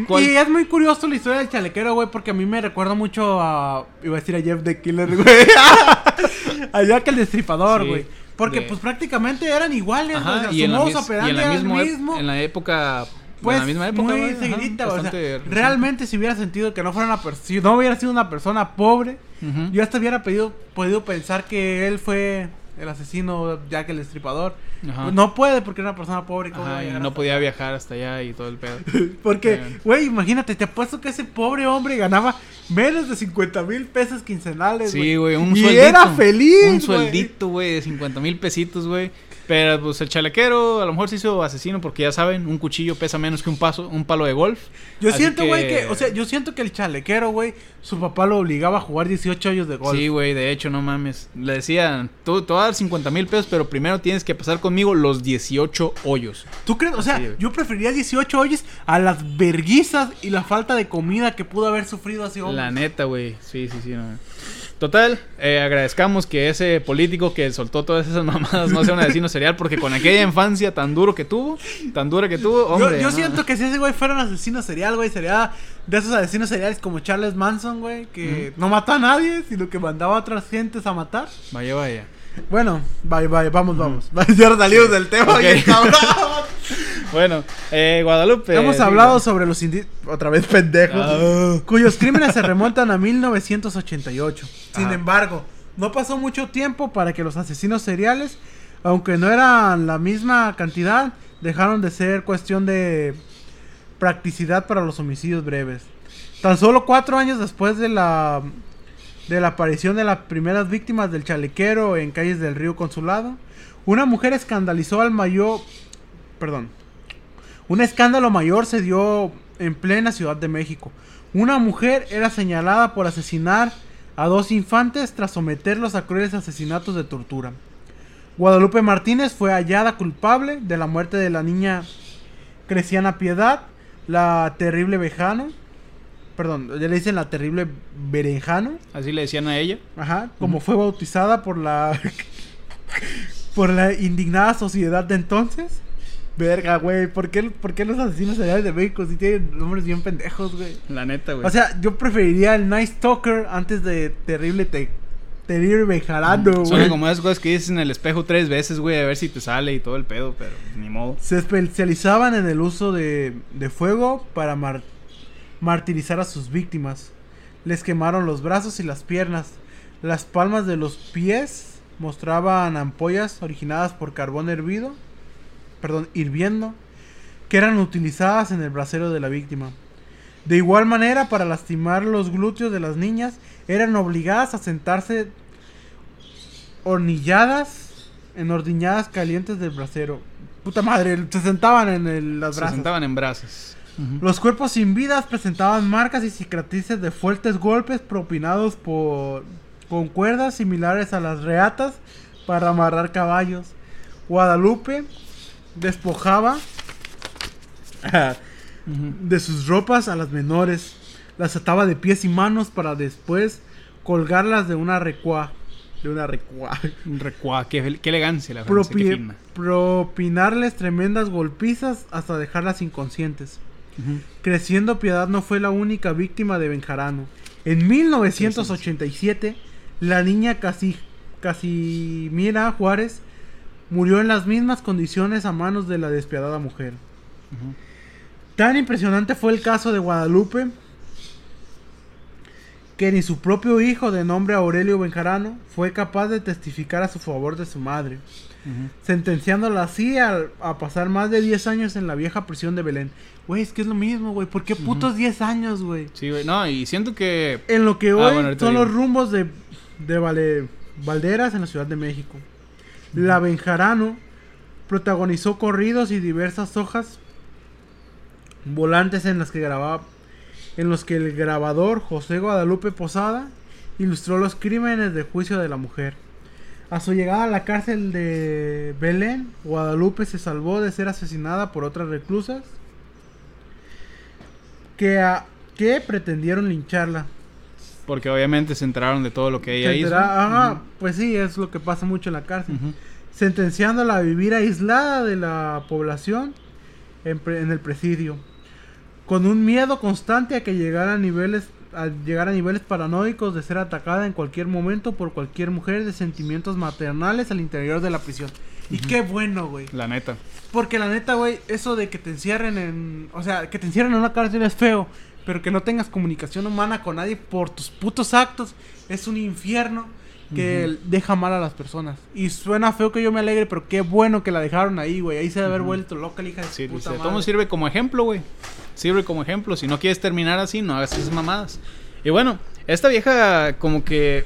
¿Cuál? Y es muy curioso la historia del chalequero, güey, porque a mí me recuerda mucho a. Iba a decir a Jeff the Killer, güey. a Jack el Destripador, Sí, güey. Porque, de- pues prácticamente eran iguales, güey, o Ajá, sea, y su en la, mis- y en el mismo. en la época. Pues, en la misma época. muy güey, ajá, seguidita, o sea, reciente. realmente si hubiera sentido que no fuera una persona, si no hubiera sido una persona pobre, yo hasta hubiera pedido, podido pensar que él fue el asesino Jack el. Ajá. Pues no puede porque era una persona pobre. ¿cómo Ajá, y no podía allá? viajar hasta allá y todo el pedo. Porque, Bien. güey, imagínate, te apuesto que ese pobre hombre ganaba menos de 50 mil pesos quincenales, Sí, güey, un y sueldito. era feliz, Un sueldito, güey, de 50 mil pesitos, güey. Pero pues el chalequero a lo mejor se hizo asesino porque ya saben, un cuchillo pesa menos que un paso, un palo de golf. Yo Así siento, güey, que... o sea, yo siento que el chalequero, güey, su papá lo obligaba a jugar 18 años de golf. Sí, güey, de hecho, no mames. Le decían, tú te voy a dar 50 mil pesos, pero primero tienes que pasar conmigo los 18 hoyos. ¿Tú crees? O sea, Sí, yo preferiría 18 hoyos a las verguizas y la falta de comida que pudo haber sufrido ese hombre. La neta, güey. Sí, sí, sí. No. Total, eh, agradezcamos que ese político que soltó todas esas mamadas no sea un asesino serial, porque con aquella infancia tan duro que tuvo, tan dura que tuvo, hombre. yo, siento que si ese güey fuera un asesino serial, güey, sería de esos asesinos seriales como Charles Manson, güey, que no mató a nadie, sino que mandaba a otras gentes a matar. Vaya, vaya. Bueno, bye, bye, vamos, vamos. Ya salimos del tema, Ok. bien cabrón. Bueno, eh, Guadalupe. Hemos hablado sobre los indígenas, otra vez pendejos, Ah. cuyos crímenes se remontan a 1988. Sin Ajá. embargo, no pasó mucho tiempo para que los asesinos seriales, aunque no eran la misma cantidad, dejaron de ser cuestión de practicidad para los homicidios breves. Tan solo cuatro años después de la de la aparición de las primeras víctimas del chalequero en calles del río Consulado, una mujer escandalizó al mayor, perdón, un escándalo mayor se dio en plena Ciudad de México. Una mujer era señalada por asesinar a dos infantes tras someterlos a crueles asesinatos de tortura. Guadalupe Martínez fue hallada culpable de la muerte de la niña Creciana Piedad, la terrible Bejano. Perdón, ya le dicen la terrible Berenjano. Así le decían a ella. Ajá, como fue bautizada por la por la indignada sociedad de entonces. Verga, güey, ¿por qué, por qué los asesinos seriales de México sí tienen nombres bien pendejos, güey? La neta, güey. O sea, yo preferiría el Nice Talker antes de Terrible te, Terrible Bejarano, Son güey. como esas cosas que dices en el espejo tres veces, güey, a ver si te sale y todo el pedo, pero ni modo. Se especializaban en el uso de, de fuego para mar- martirizar a sus víctimas. Les quemaron los brazos y las piernas. Las palmas de los pies mostraban ampollas originadas por carbón hervido, perdón, hirviendo, que eran utilizadas en el brasero de la víctima. De igual manera, para lastimar los glúteos de las niñas, eran obligadas a sentarse hornilladas en ordiñadas calientes del brasero. Puta madre, se sentaban en el, las Se brasas. sentaban en brazos. Ujú. Los cuerpos sin vidas presentaban marcas y cicatrices de fuertes golpes propinados por con cuerdas similares a las reatas para amarrar caballos. Guadalupe despojaba de sus ropas a las menores, las ataba de pies y manos para después colgarlas de una recua, de una recua. Un recuá, qué, qué elegancia la qué Propi- fina. propinarles tremendas golpizas hasta dejarlas inconscientes. Creciendo Piedad no fue la única víctima de Benjarano. En 1987, la niña Casi, Casimira Juárez murió en las mismas condiciones a manos de la despiadada mujer. Tan impresionante fue el caso de Guadalupe que ni su propio hijo de nombre Aurelio Benjarano fue capaz de testificar a su favor de su madre, sentenciándola así a, a pasar más de 10 años en la vieja prisión de Belén. Güey, es que es lo mismo, güey. ¿Por qué putos 10 años, güey? Sí, güey. No, y siento que. En lo que Ah, hoy bueno, son digo. los rumbos de, de Vale- Valderas en la Ciudad de México. La Benjarano protagonizó corridos y diversas hojas volantes en las que grababa en los que el grabador José Guadalupe Posada ilustró los crímenes de juicio de la mujer. A su llegada a la cárcel de Belén, Guadalupe se salvó de ser asesinada por otras reclusas que, a- que pretendieron lincharla. Porque obviamente se enteraron de todo lo que ella hizo. Ajá, pues sí, es lo que pasa mucho en la cárcel. Ujú. sentenciándola a vivir aislada de la población en el presidio, con un miedo constante a que llegara a niveles a llegar a niveles paranoicos de ser atacada en cualquier momento por cualquier mujer de sentimientos maternales al interior de la prisión. Y qué bueno, güey. La neta. Porque la neta, güey, eso de que te encierren en... O sea, que te encierren en una cárcel es feo. Pero que no tengas comunicación humana con nadie por tus putos actos es un infierno que deja mal a las personas. Y suena feo que yo me alegre, pero qué bueno que la dejaron ahí, güey. Ahí se debe haber vuelto loca la hija de su Sí, puta dice, madre. todo sirve como ejemplo, güey. Sirve como ejemplo. Si no quieres terminar así, no hagas esas mamadas. Y bueno, esta vieja como que...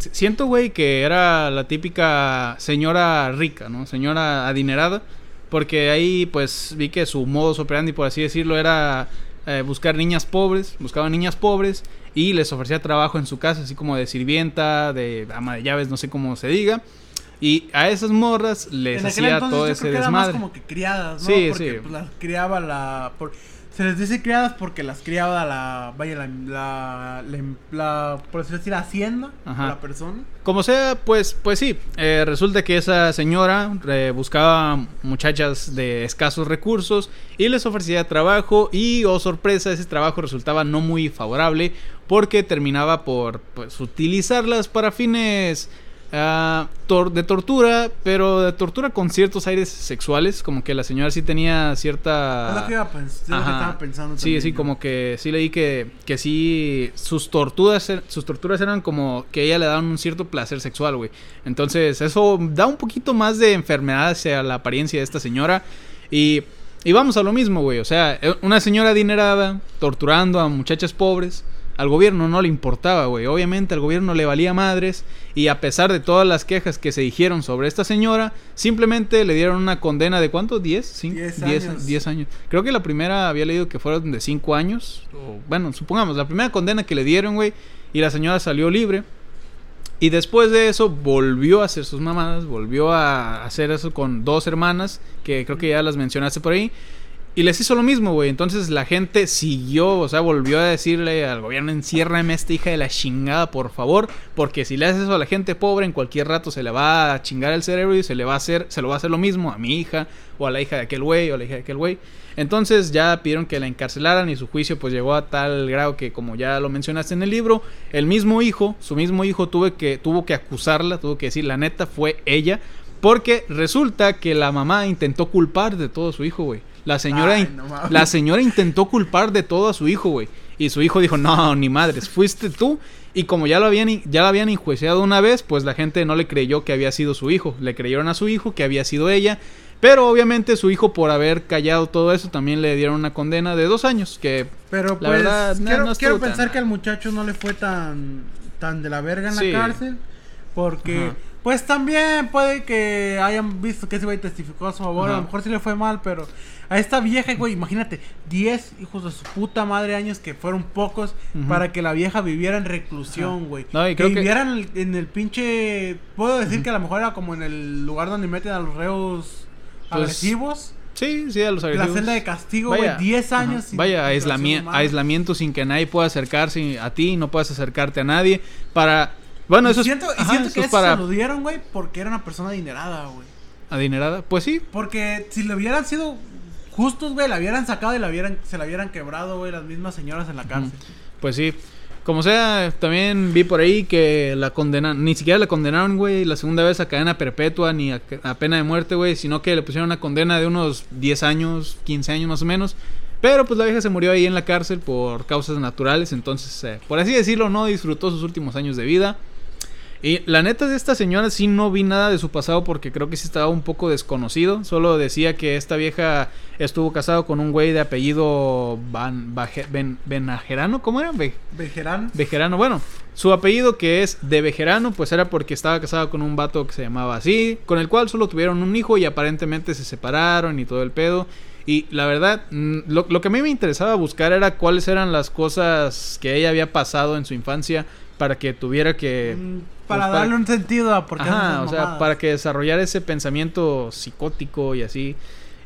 si- Siento, güey, que era la típica señora rica, ¿no? Señora adinerada. Porque ahí, pues, vi que su modus operandi, por así decirlo, era eh, buscar niñas pobres. Buscaba niñas pobres y les ofrecía trabajo en su casa, así como de sirvienta, de ama de llaves, no sé cómo se diga. Y a esas morras les En hacía todo yo ese creo que eran más como que criadas, ¿no? Sí, porque, sí. pues, las criaba la... por- Se les dice criadas porque las criaba la... Vaya, la... la, la, la- por así decir, hacienda. Ajá. La persona. Como sea, pues, pues sí. eh, resulta que esa señora eh, buscaba muchachas de escasos recursos y les ofrecía trabajo y, oh sorpresa, ese trabajo resultaba no muy favorable porque terminaba por pues, utilizarlas para fines ah, tor- de tortura, pero de tortura con ciertos aires sexuales, como que la señora sí tenía cierta... es lo que, iba a pens- es lo que Ajá. estaba pensando Sí, también sí, como que sí leí que, que sí, sus torturas, er- sus torturas eran como que ella le daban un cierto placer sexual, güey. Entonces, eso da un poquito más de enfermedad hacia la apariencia de esta señora. Y, y vamos a lo mismo, güey. O sea, eh, una señora adinerada torturando a muchachas pobres. Al gobierno no le importaba, güey. Obviamente al gobierno le valía madres. Y a pesar de todas las quejas que se dijeron sobre esta señora, simplemente le dieron una condena de cuánto? ¿10? ¿10 Diez 10 años. 10 años. Creo que la primera había leído que fueron de 5 años. O, bueno, supongamos, la primera condena que le dieron, güey. Y la señora salió libre. Y después de eso volvió a hacer sus mamadas. Volvió a hacer eso con dos hermanas. Que creo que ya las mencionaste por ahí. Y les hizo lo mismo, güey. Entonces la gente siguió, o sea, volvió a decirle al gobierno, enciérrame a esta hija de la chingada, por favor. Porque si le haces eso a la gente pobre, en cualquier rato se le va a chingar el cerebro y se le va a hacer, se lo va a hacer lo mismo a mi hija, o a la hija de aquel güey, o a la hija de aquel güey. Entonces ya pidieron que la encarcelaran y su juicio pues llegó a tal grado que, como ya lo mencionaste en el libro, el mismo hijo, su mismo hijo tuve que, tuvo que acusarla, tuvo que decir, la neta fue ella. Porque resulta que la mamá intentó culpar de todo a su hijo, güey. La señora, Ay, no la señora intentó culpar de todo a su hijo, güey. Y su hijo dijo, no, ni madres, fuiste tú. Y como ya lo habían, ya lo habían enjuiciado una vez, pues la gente no le creyó que había sido su hijo. Le creyeron a su hijo que había sido ella. Pero obviamente su hijo, por haber callado todo eso, también le dieron una condena de dos años. Que Pero La pues verdad, quiero, no quiero pensar que al muchacho no le fue tan tan de la verga en Sí. la cárcel porque Ajá. Pues también puede que hayan visto que ese güey testificó a su favor, a lo mejor sí le fue mal, pero a esta vieja, güey, imagínate, 10 hijos de su puta madre años que fueron pocos para que la vieja viviera en reclusión, güey. No, que creo que- en el, en el pinche puedo decir que a lo mejor era como en el lugar donde meten a los reos Pues, agresivos. sí, sí, a los La agresivos. celda de castigo, güey, Vaya, 10 ajá, años. sin Vaya, aislami- humana. aislamiento sin que nadie pueda acercarse a ti, no puedas acercarte a nadie. Para. Bueno, y eso siento, es, y ajá, siento que es eso para se lo dieron, güey, porque era una persona adinerada, güey. adinerada. Pues sí, Porque si le hubieran sido justos, güey, la hubieran sacado y la hubieran, se la hubieran quebrado, güey, las mismas señoras en la cárcel. pues sí. Como sea, también vi por ahí que la condenaron, ni siquiera la condenaron, güey, la segunda vez a cadena perpetua ni a, a pena de muerte, güey, sino que le pusieron una condena de unos 10 años, 15 años más o menos. Pero pues la vieja se murió ahí en la cárcel por causas naturales, entonces, eh, por así decirlo, no disfrutó sus últimos años de vida. Y la neta de esta señora sí no vi nada de su pasado porque creo que sí estaba un poco desconocido. Solo decía que esta vieja estuvo casado con un güey de apellido Van, Baje- Ben- Benajerano, ¿cómo era? Be-. Bejerano, bueno, su apellido que es de Bejerano, pues era porque estaba casado con un vato que se llamaba así, con el cual solo tuvieron un hijo y aparentemente se separaron y todo el pedo. Y la verdad, mm, lo, lo que a mí me interesaba buscar era cuáles eran las cosas que ella había pasado en su infancia para que tuviera que... Mm, pues, para darle un sentido a por qué hace Ajá, o sea, mamadas. para que desarrollara ese pensamiento psicótico y así.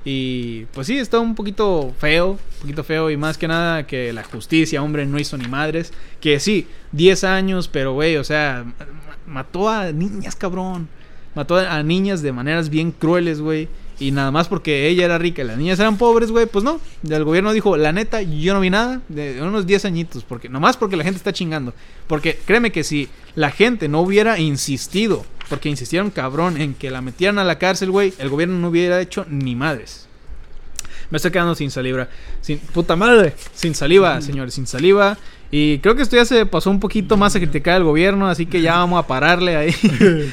Y pues sí, está un poquito feo, un poquito feo y más que nada que la justicia, hombre, no hizo ni madres. Que sí, 10 años, pero güey, o sea, ma- mató a niñas, cabrón. Mató a niñas de maneras bien crueles, güey. Y nada más porque ella era rica y las niñas eran pobres, güey, pues no. El gobierno dijo, la neta, yo no vi nada de unos 10 añitos. Porque, nomás porque la gente está chingando. Porque créeme que si la gente no hubiera insistido, porque insistieron cabrón en que la metieran a la cárcel, güey, el gobierno no hubiera hecho ni madres. Me estoy quedando sin saliva. Sin puta madre. Sin saliva, señores, sin saliva. Y creo que esto ya se pasó un poquito más a criticar al gobierno, así que ya vamos a pararle ahí.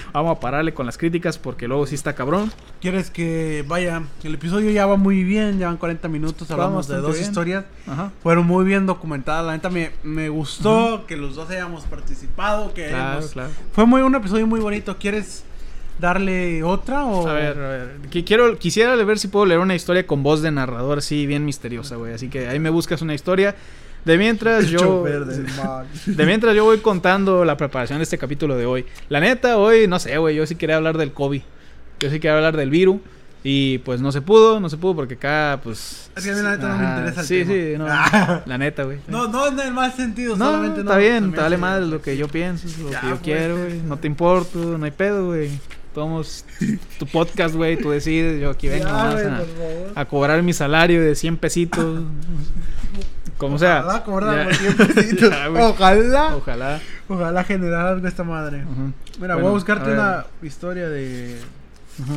vamos a pararle con las críticas porque luego sí está cabrón. ¿Quieres que vaya? El episodio ya va muy bien, ya van 40 minutos, hablamos de dos bien. historias. Ajá. Fueron muy bien documentadas, la neta me, me gustó que los dos hayamos participado, que Claro, hayamos- claro. Fue muy un episodio muy bonito. ¿Quieres darle otra o A ver, a ver. Qui- Quiero, quisiera ver si puedo leer una historia con voz de narrador así bien misteriosa, güey. Así que ahí me buscas una historia. De mientras yo... De mientras yo voy contando la preparación de este capítulo de hoy. La neta, hoy, no sé, güey, yo sí quería hablar del COVID. Yo sí quería hablar del virus. Y pues no se pudo, no se pudo porque acá, pues... Es que a mí la neta no me ajá, interesa el Sí, tema. sí, no. Ah. La neta, güey. No, no en el mal sentido, No, solamente no. está bien, te vale madre lo que yo pienso, lo Ya, que yo pues, quiero, güey. No te importo, no hay pedo, güey. Tomamos tu podcast, güey, tú decides. Yo aquí vengo nomás a, a cobrar mi salario de 100 pesitos. Como sea. Ojalá cobrar Ya. los 100 pesitos. Ya. Ojalá. Ojalá. Ojalá generar algo esta madre. Ujú. Mira, Bueno, voy a buscarte a una historia de. Ujú.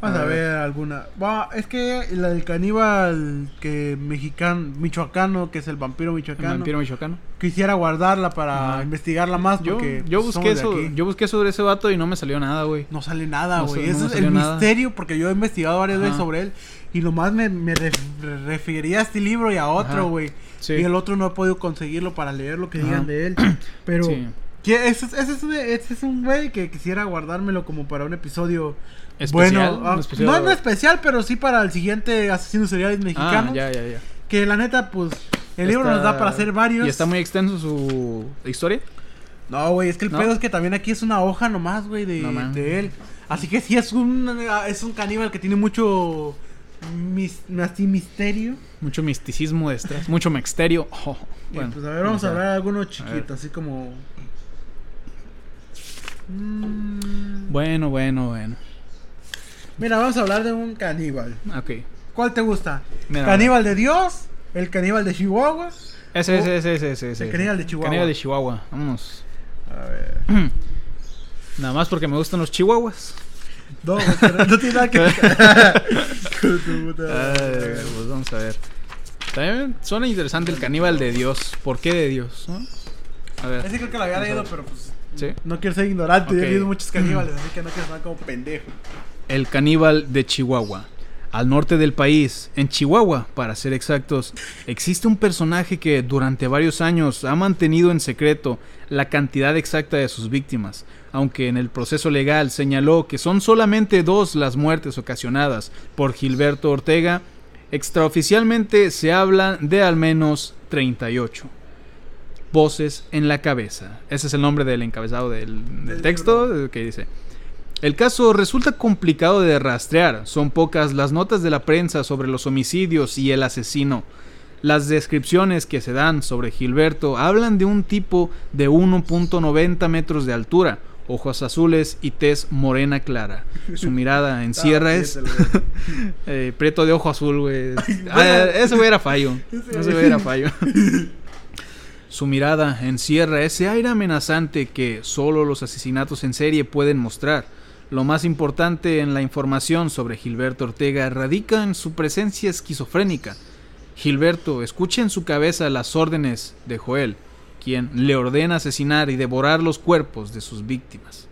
Vamos a, A ver. ver alguna. Va, es que la del caníbal que mexicano, michoacano, que es el vampiro El michoacano, vampiro michoacano. quisiera guardarla para Ajá. investigarla más Yo, porque yo busqué eso, aquí. yo busqué sobre ese vato y no me salió nada, güey. No sale nada, güey. no me es el nada. misterio porque yo he investigado varias veces Ajá. sobre él y nomás me, me ref- re- refería a este libro y a otro, güey. Sí. Y el otro no he podido conseguirlo para leer lo que Ajá. digan de él. Pero Sí. ese, es- es es un güey que quisiera guardármelo como para un episodio Especial, bueno. ah, un especial- No es especial, pero sí para el siguiente asesino serial mexicano. Ah, ya, ya, ya. Que la neta, pues, el libro nos da para hacer varios. ¿Y está muy extenso su historia? No, güey, es que el ¿No? pedo es que también aquí es una hoja nomás, güey, de, No de él. Así que sí es un es un caníbal que tiene mucho mis, así misterio. Mucho misticismo detrás, mucho misterio. Oh, bueno, pues a ver, vamos a hablar de algunos ver. chiquitos, así como Mm, Bueno, bueno, bueno. Mira, vamos a hablar de un caníbal. Ok. ¿Cuál te gusta? Mira, ¿Caníbal de Dios? ¿El caníbal de Chihuahua? Ese, ese, ese, ese, ese, ese. El caníbal de Chihuahua. Caníbal de Chihuahua. Vámonos. A ver. Nada más porque me gustan los chihuahuas. No, no tiene nada que ver. Pues vamos a ver. También suena interesante el caníbal de Dios. ¿Por qué de Dios? no? A ver. Ese creo que lo había leído, pero pues. Sí. No quiero ser ignorante. Yo he leído muchos caníbales, así que no quiero sonar como pendejo. El caníbal de Chihuahua. Al norte del país, en Chihuahua, para ser exactos, existe un personaje que durante varios años ha mantenido en secreto la cantidad exacta de sus víctimas, aunque en el proceso legal señaló que son solamente dos las muertes ocasionadas por Gilberto Ortega, extraoficialmente se habla de al menos 38. Voces en la cabeza. Ese es el nombre del encabezado del, del texto que dice. El caso resulta complicado de rastrear. Son pocas las notas de la prensa sobre los homicidios y el asesino. Las descripciones que se dan sobre Gilberto hablan de un tipo de 1.90 metros de altura, ojos azules y tez morena clara. Su mirada encierra es... Eh, prieto de ojo azul, güey. Ah, ese güey era fallo. Ese güey era fallo. Su mirada encierra ese aire amenazante que solo los asesinatos en serie pueden mostrar. Lo más importante en la información sobre Gilberto Ortega radica en su presencia esquizofrénica. Gilberto escucha en su cabeza las órdenes de Joel, quien le ordena asesinar y devorar los cuerpos de sus víctimas.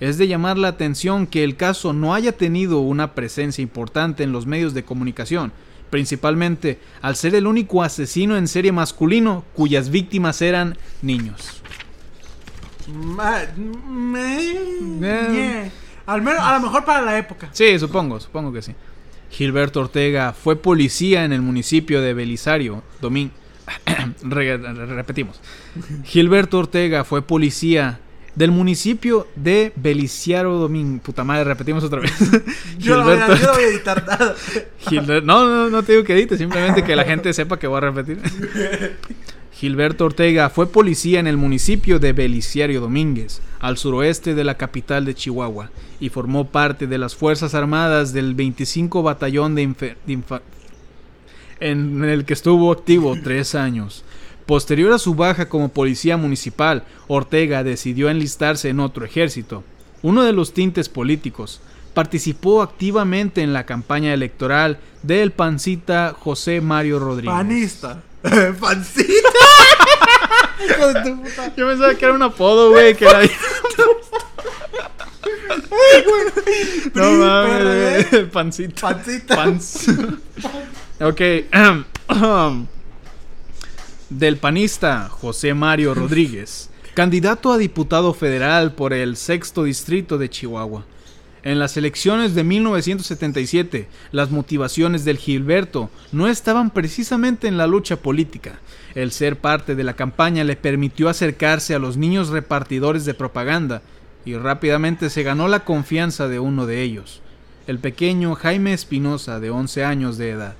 Es de llamar la atención que el caso no haya tenido una presencia importante en los medios de comunicación, principalmente al ser el único asesino en serie masculino cuyas víctimas eran niños. Ma- Eh. yeah. Al menos, a lo mejor para la época. Sí, supongo, supongo que sí. Gilberto Ortega fue policía en el municipio de Belisario, Domín. Re- re- repetimos. Gilberto Ortega fue policía del municipio de Beliciaro Domín. Puta madre, repetimos otra vez. Yo no voy a- yo no voy a editar nada. Gilber- No, no, no te digo que edite, simplemente que la gente sepa que voy a repetir. Gilberto Ortega fue policía en el municipio de Beliciario Domínguez, al suroeste de la capital de Chihuahua, y formó parte de las Fuerzas Armadas del 25 Batallón de, Infe- de Infa- en el que estuvo activo tres años. Posterior a su baja como policía municipal, Ortega decidió enlistarse en otro ejército, uno de los tintes políticos. Participó activamente en la campaña electoral del pancita José Mario Rodríguez. Panista. Pancita. Hijo de tu puta. Yo pensaba que era un apodo, güey, que era... no mames, güey, pancita. Pancita. Pans. ok. Del panista José Mario Rodríguez, candidato a diputado federal por el sexto distrito de Chihuahua. En las elecciones de 1977, las motivaciones del Gilberto no estaban precisamente en la lucha política. El ser parte de la campaña le permitió acercarse a los niños repartidores de propaganda y rápidamente se ganó la confianza de uno de ellos, el pequeño Jaime Espinosa de 11 años de edad,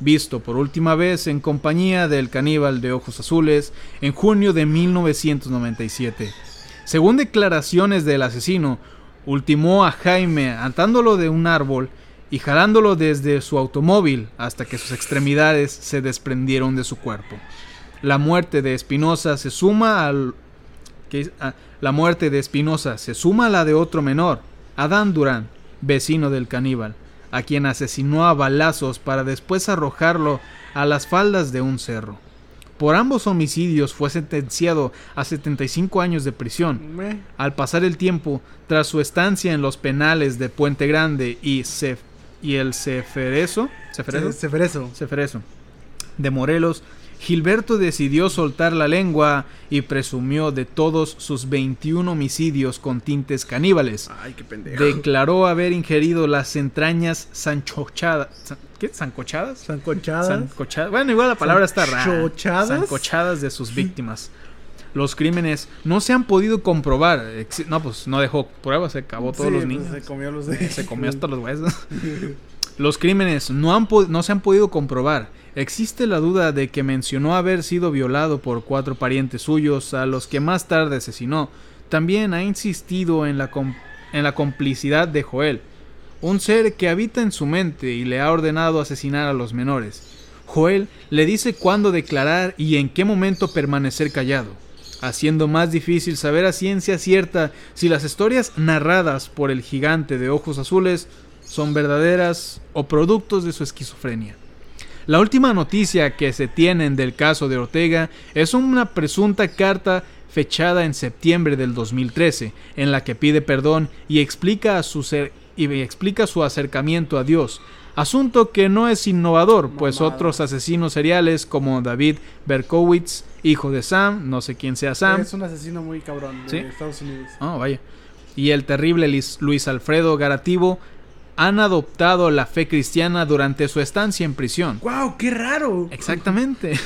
visto por última vez en compañía del caníbal de ojos azules en junio de 1997. Según declaraciones del asesino, ultimó a Jaime atándolo de un árbol y jalándolo desde su automóvil hasta que sus extremidades se desprendieron de su cuerpo. La muerte de Espinosa se suma al que ah, la muerte de Espinosa se suma a la de otro menor, Adán Durán, vecino del caníbal, a quien asesinó a balazos para después arrojarlo a las faldas de un cerro. Por ambos homicidios fue sentenciado a 75 años de prisión. Al pasar el tiempo, tras su estancia en los penales de Puente Grande y, Cef- y el Ceferezo, ¿Ceferezo? Se- Ceferezo. Ceferezo, de Morelos, Gilberto decidió soltar la lengua y presumió de todos sus 21 homicidios con tintes caníbales. Ay, qué pendejo. Declaró haber ingerido las entrañas sanchochadas. san- ¿Qué? ¿Sancochadas? Sancochadas. Sancochadas. Bueno, igual la palabra está rara. ¿Sanchochadas? Sancochadas de sus víctimas. Los crímenes no se han podido comprobar. No, pues no dejó pruebas, se acabó todos Sí, los pues, niños. Se comió los de. Se comió hasta los huesos. Los crímenes no, han no se han podido comprobar. Existe la duda de que mencionó haber sido violado por cuatro parientes suyos a los que más tarde asesinó. También ha insistido en la, en la complicidad de Joel, un ser que habita en su mente y le ha ordenado asesinar a los menores. Joel le dice cuándo declarar y en qué momento permanecer callado, haciendo más difícil saber a ciencia cierta si las historias narradas por el gigante de ojos azules son verdaderas o productos de su esquizofrenia. La última noticia que se tienen del caso de Ortega es una presunta carta fechada en septiembre del 2013, en la que pide perdón y explica, su ser- y explica su acercamiento a Dios, asunto que no es innovador, pues otros asesinos seriales como David Berkowitz, hijo de Sam, no sé quién sea Sam, Es un asesino muy cabrón de ¿Sí? Estados Unidos. Oh, vaya. Y el terrible Luis Alfredo Garativo han adoptado la fe cristiana durante su estancia en prisión. ¡Wow! ¡Qué raro! Exactamente.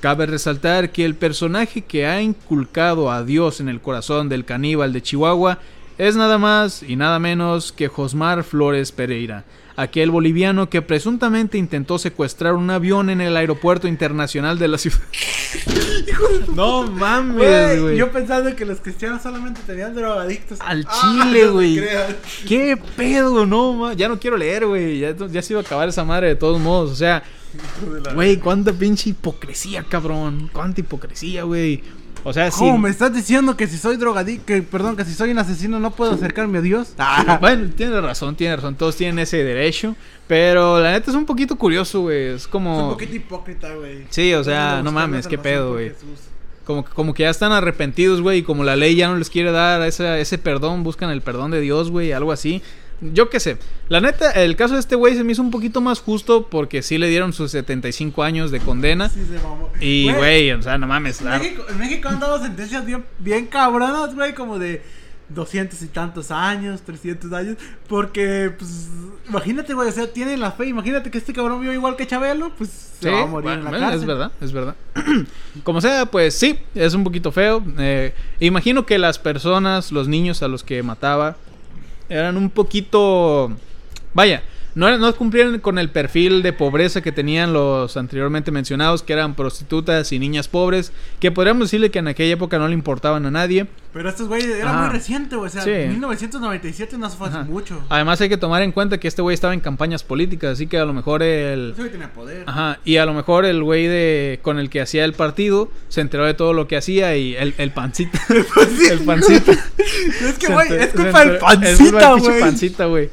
Cabe resaltar que el personaje que ha inculcado a Dios en el corazón del caníbal de Chihuahua es nada más y nada menos que Josmar Flores Pereira, aquel boliviano que presuntamente intentó secuestrar un avión en el aeropuerto internacional de la ciudad. no mames, Güey, yo pensando que los cristianos solamente tenían drogadictos. Al Ah, chile, güey. ¿Qué pedo? No, ma- ya no quiero leer, güey. Ya, ya se iba a acabar esa madre de todos modos. O sea, güey, cuánta pinche hipocresía, cabrón. Cuánta hipocresía, güey. O sea, sí. ¿Cómo me estás diciendo que si soy drogadicto, que perdón, que si soy un asesino no puedo acercarme a Dios? Ah, Bueno, tiene razón, tiene razón. Todos tienen ese derecho. Pero la neta es un poquito curioso, güey. Es es como. un poquito hipócrita, güey. Sí, o sea, no mames, qué pedo, güey. Como, como que ya están arrepentidos, güey. Y como la ley ya no les quiere dar ese, ese perdón, buscan el perdón de Dios, güey. Algo así. Yo qué sé. La neta, el caso de este güey se me hizo un poquito más justo porque sí le dieron sus 75 años de condena. Sí, se mamó. Y, güey, o sea, no mames. En México, en México han dado sentencias bien, bien cabronas, güey, como de 200 y tantos años, 300 años, porque, pues, imagínate, güey, o sea, tienen la fe, imagínate que este cabrón vive igual que Chabelo, pues se va a morir bueno, en la bueno, cárcel. es verdad, es verdad. Como sea, pues sí, es un poquito feo. Eh, imagino que las personas, los niños a los que mataba, eran un poquito... Vaya, no, no cumplían con el perfil de pobreza que tenían los anteriormente mencionados, que eran prostitutas y niñas pobres, que podríamos decirle que en aquella época no le importaban a nadie. Pero estos güeyes era Ajá. muy reciente, güey, o sea, Sí. 1997 no fue hace mucho. Además hay que tomar en cuenta que este güey estaba en campañas políticas, así que a lo mejor el... Ese güey tenía poder. Ajá, y a lo mejor el güey de con el que hacía el partido se enteró de todo lo que hacía y el, el pancita. el pancita. Es que, güey, es culpa del es culpa pancita, del pinche güey. pancita, güey.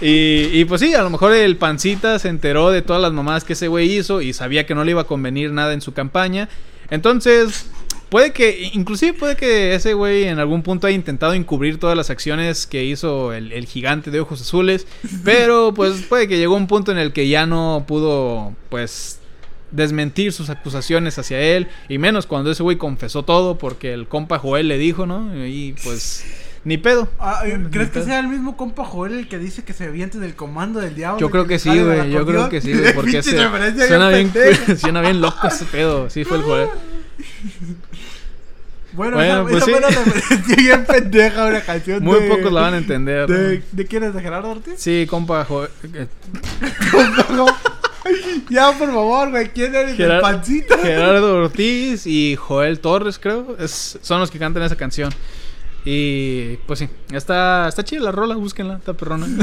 Y, y pues sí, a lo mejor el pancita se enteró de todas las mamadas que ese güey hizo y sabía que no le iba a convenir nada en su campaña. Entonces, puede que, inclusive puede que ese güey en algún punto haya intentado encubrir todas las acciones que hizo el, el gigante de ojos azules. Pero pues puede que llegó un punto en el que ya no pudo, pues, desmentir sus acusaciones hacia él. Y menos cuando ese güey confesó todo porque el compa Joel le dijo, ¿no? Y pues, ni pedo. Ah, eh, Ni ¿Crees que pedo. sea el mismo compa Joel el que dice que se aviente del comando del diablo? Yo creo que sí, güey. Yo creo que sí, güey. Porque ese, suena, bien, suena bien loco ese pedo. Sí, fue el Joel. Bueno, Bueno, esa, pues esa sí. bien pendeja una canción Muy de- pocos la van a entender. ¿no? ¿De, ¿de quién es? ¿De Gerardo Ortiz? Sí, compa Joel. eh, ya, por favor, güey. ¿Quién eres? Gerar- ¿El pancita? Gerardo Ortiz y Joel Torres, creo. Es, son los que cantan esa canción. Y pues sí, está, está chida la rola, búsquenla, está perrona.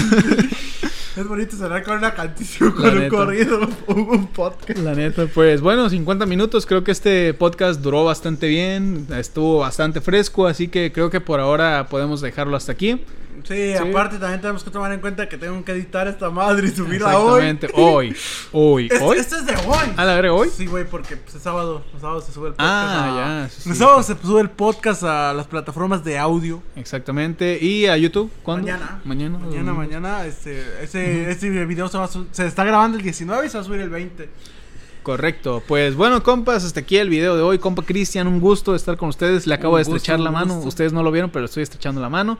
Es bonito sonar con una canción, con un corrido, un podcast. La neta, pues bueno, 50 minutos. Creo que este podcast duró bastante bien, estuvo bastante fresco, así que creo que por ahora podemos dejarlo hasta aquí. Sí, Sí. aparte también tenemos que tomar en cuenta que tengo que editar esta madre y subirla hoy. Exactamente, hoy. Hoy, Este, hoy. este es de hoy. ¿A la verga hoy? Sí, güey, porque pues, es sábado. Los sábados se sube el podcast. Ah, a- ya, sí, sí. Los sábados se sube el podcast a las plataformas de audio. Exactamente. ¿Y a YouTube? ¿Cuándo? Mañana. Mañana. Mañana, mañana. Este, ese, ese video se, va a se está grabando el 19 y se va a subir el 20. Correcto. Pues bueno, compas, hasta aquí el video de hoy. Compa Cristian, un gusto estar con ustedes. Le acabo Un de gusto, estrechar la mano. gusto. Ustedes no lo vieron, pero estoy estrechando la mano.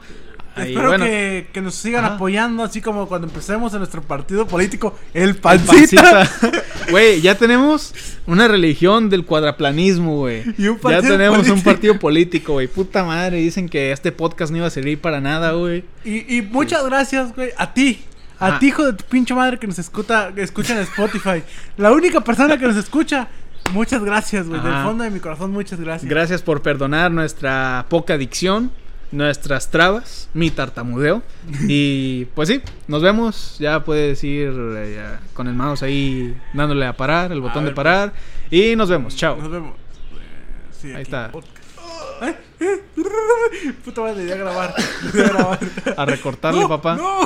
Ahí, Espero bueno, que, que nos sigan Ajá. apoyando, así como cuando empecemos en nuestro partido político, el pancita. Güey, ya tenemos una religión del cuadraplanismo, güey. Un Ya tenemos un político. partido político, güey. Puta madre, dicen que este podcast no iba a servir para nada, güey. Y, y muchas gracias, güey, a ti. A Ajá. ti, hijo de tu pinche madre que nos escucha, escucha en Spotify. La única persona que nos escucha. Muchas gracias, güey. Del fondo de mi corazón, muchas gracias. Gracias por perdonar nuestra poca dicción, nuestras trabas, mi tartamudeo. Y pues sí, nos vemos. Ya puedes ir eh, ya con el mouse ahí dándole a parar, el botón de ver, parar. Y nos vemos, chao. Nos vemos. Eh, sí, Ahí está. Ay, Puta madre, debería grabar. Debería grabar. A recortarle, No, papá. No.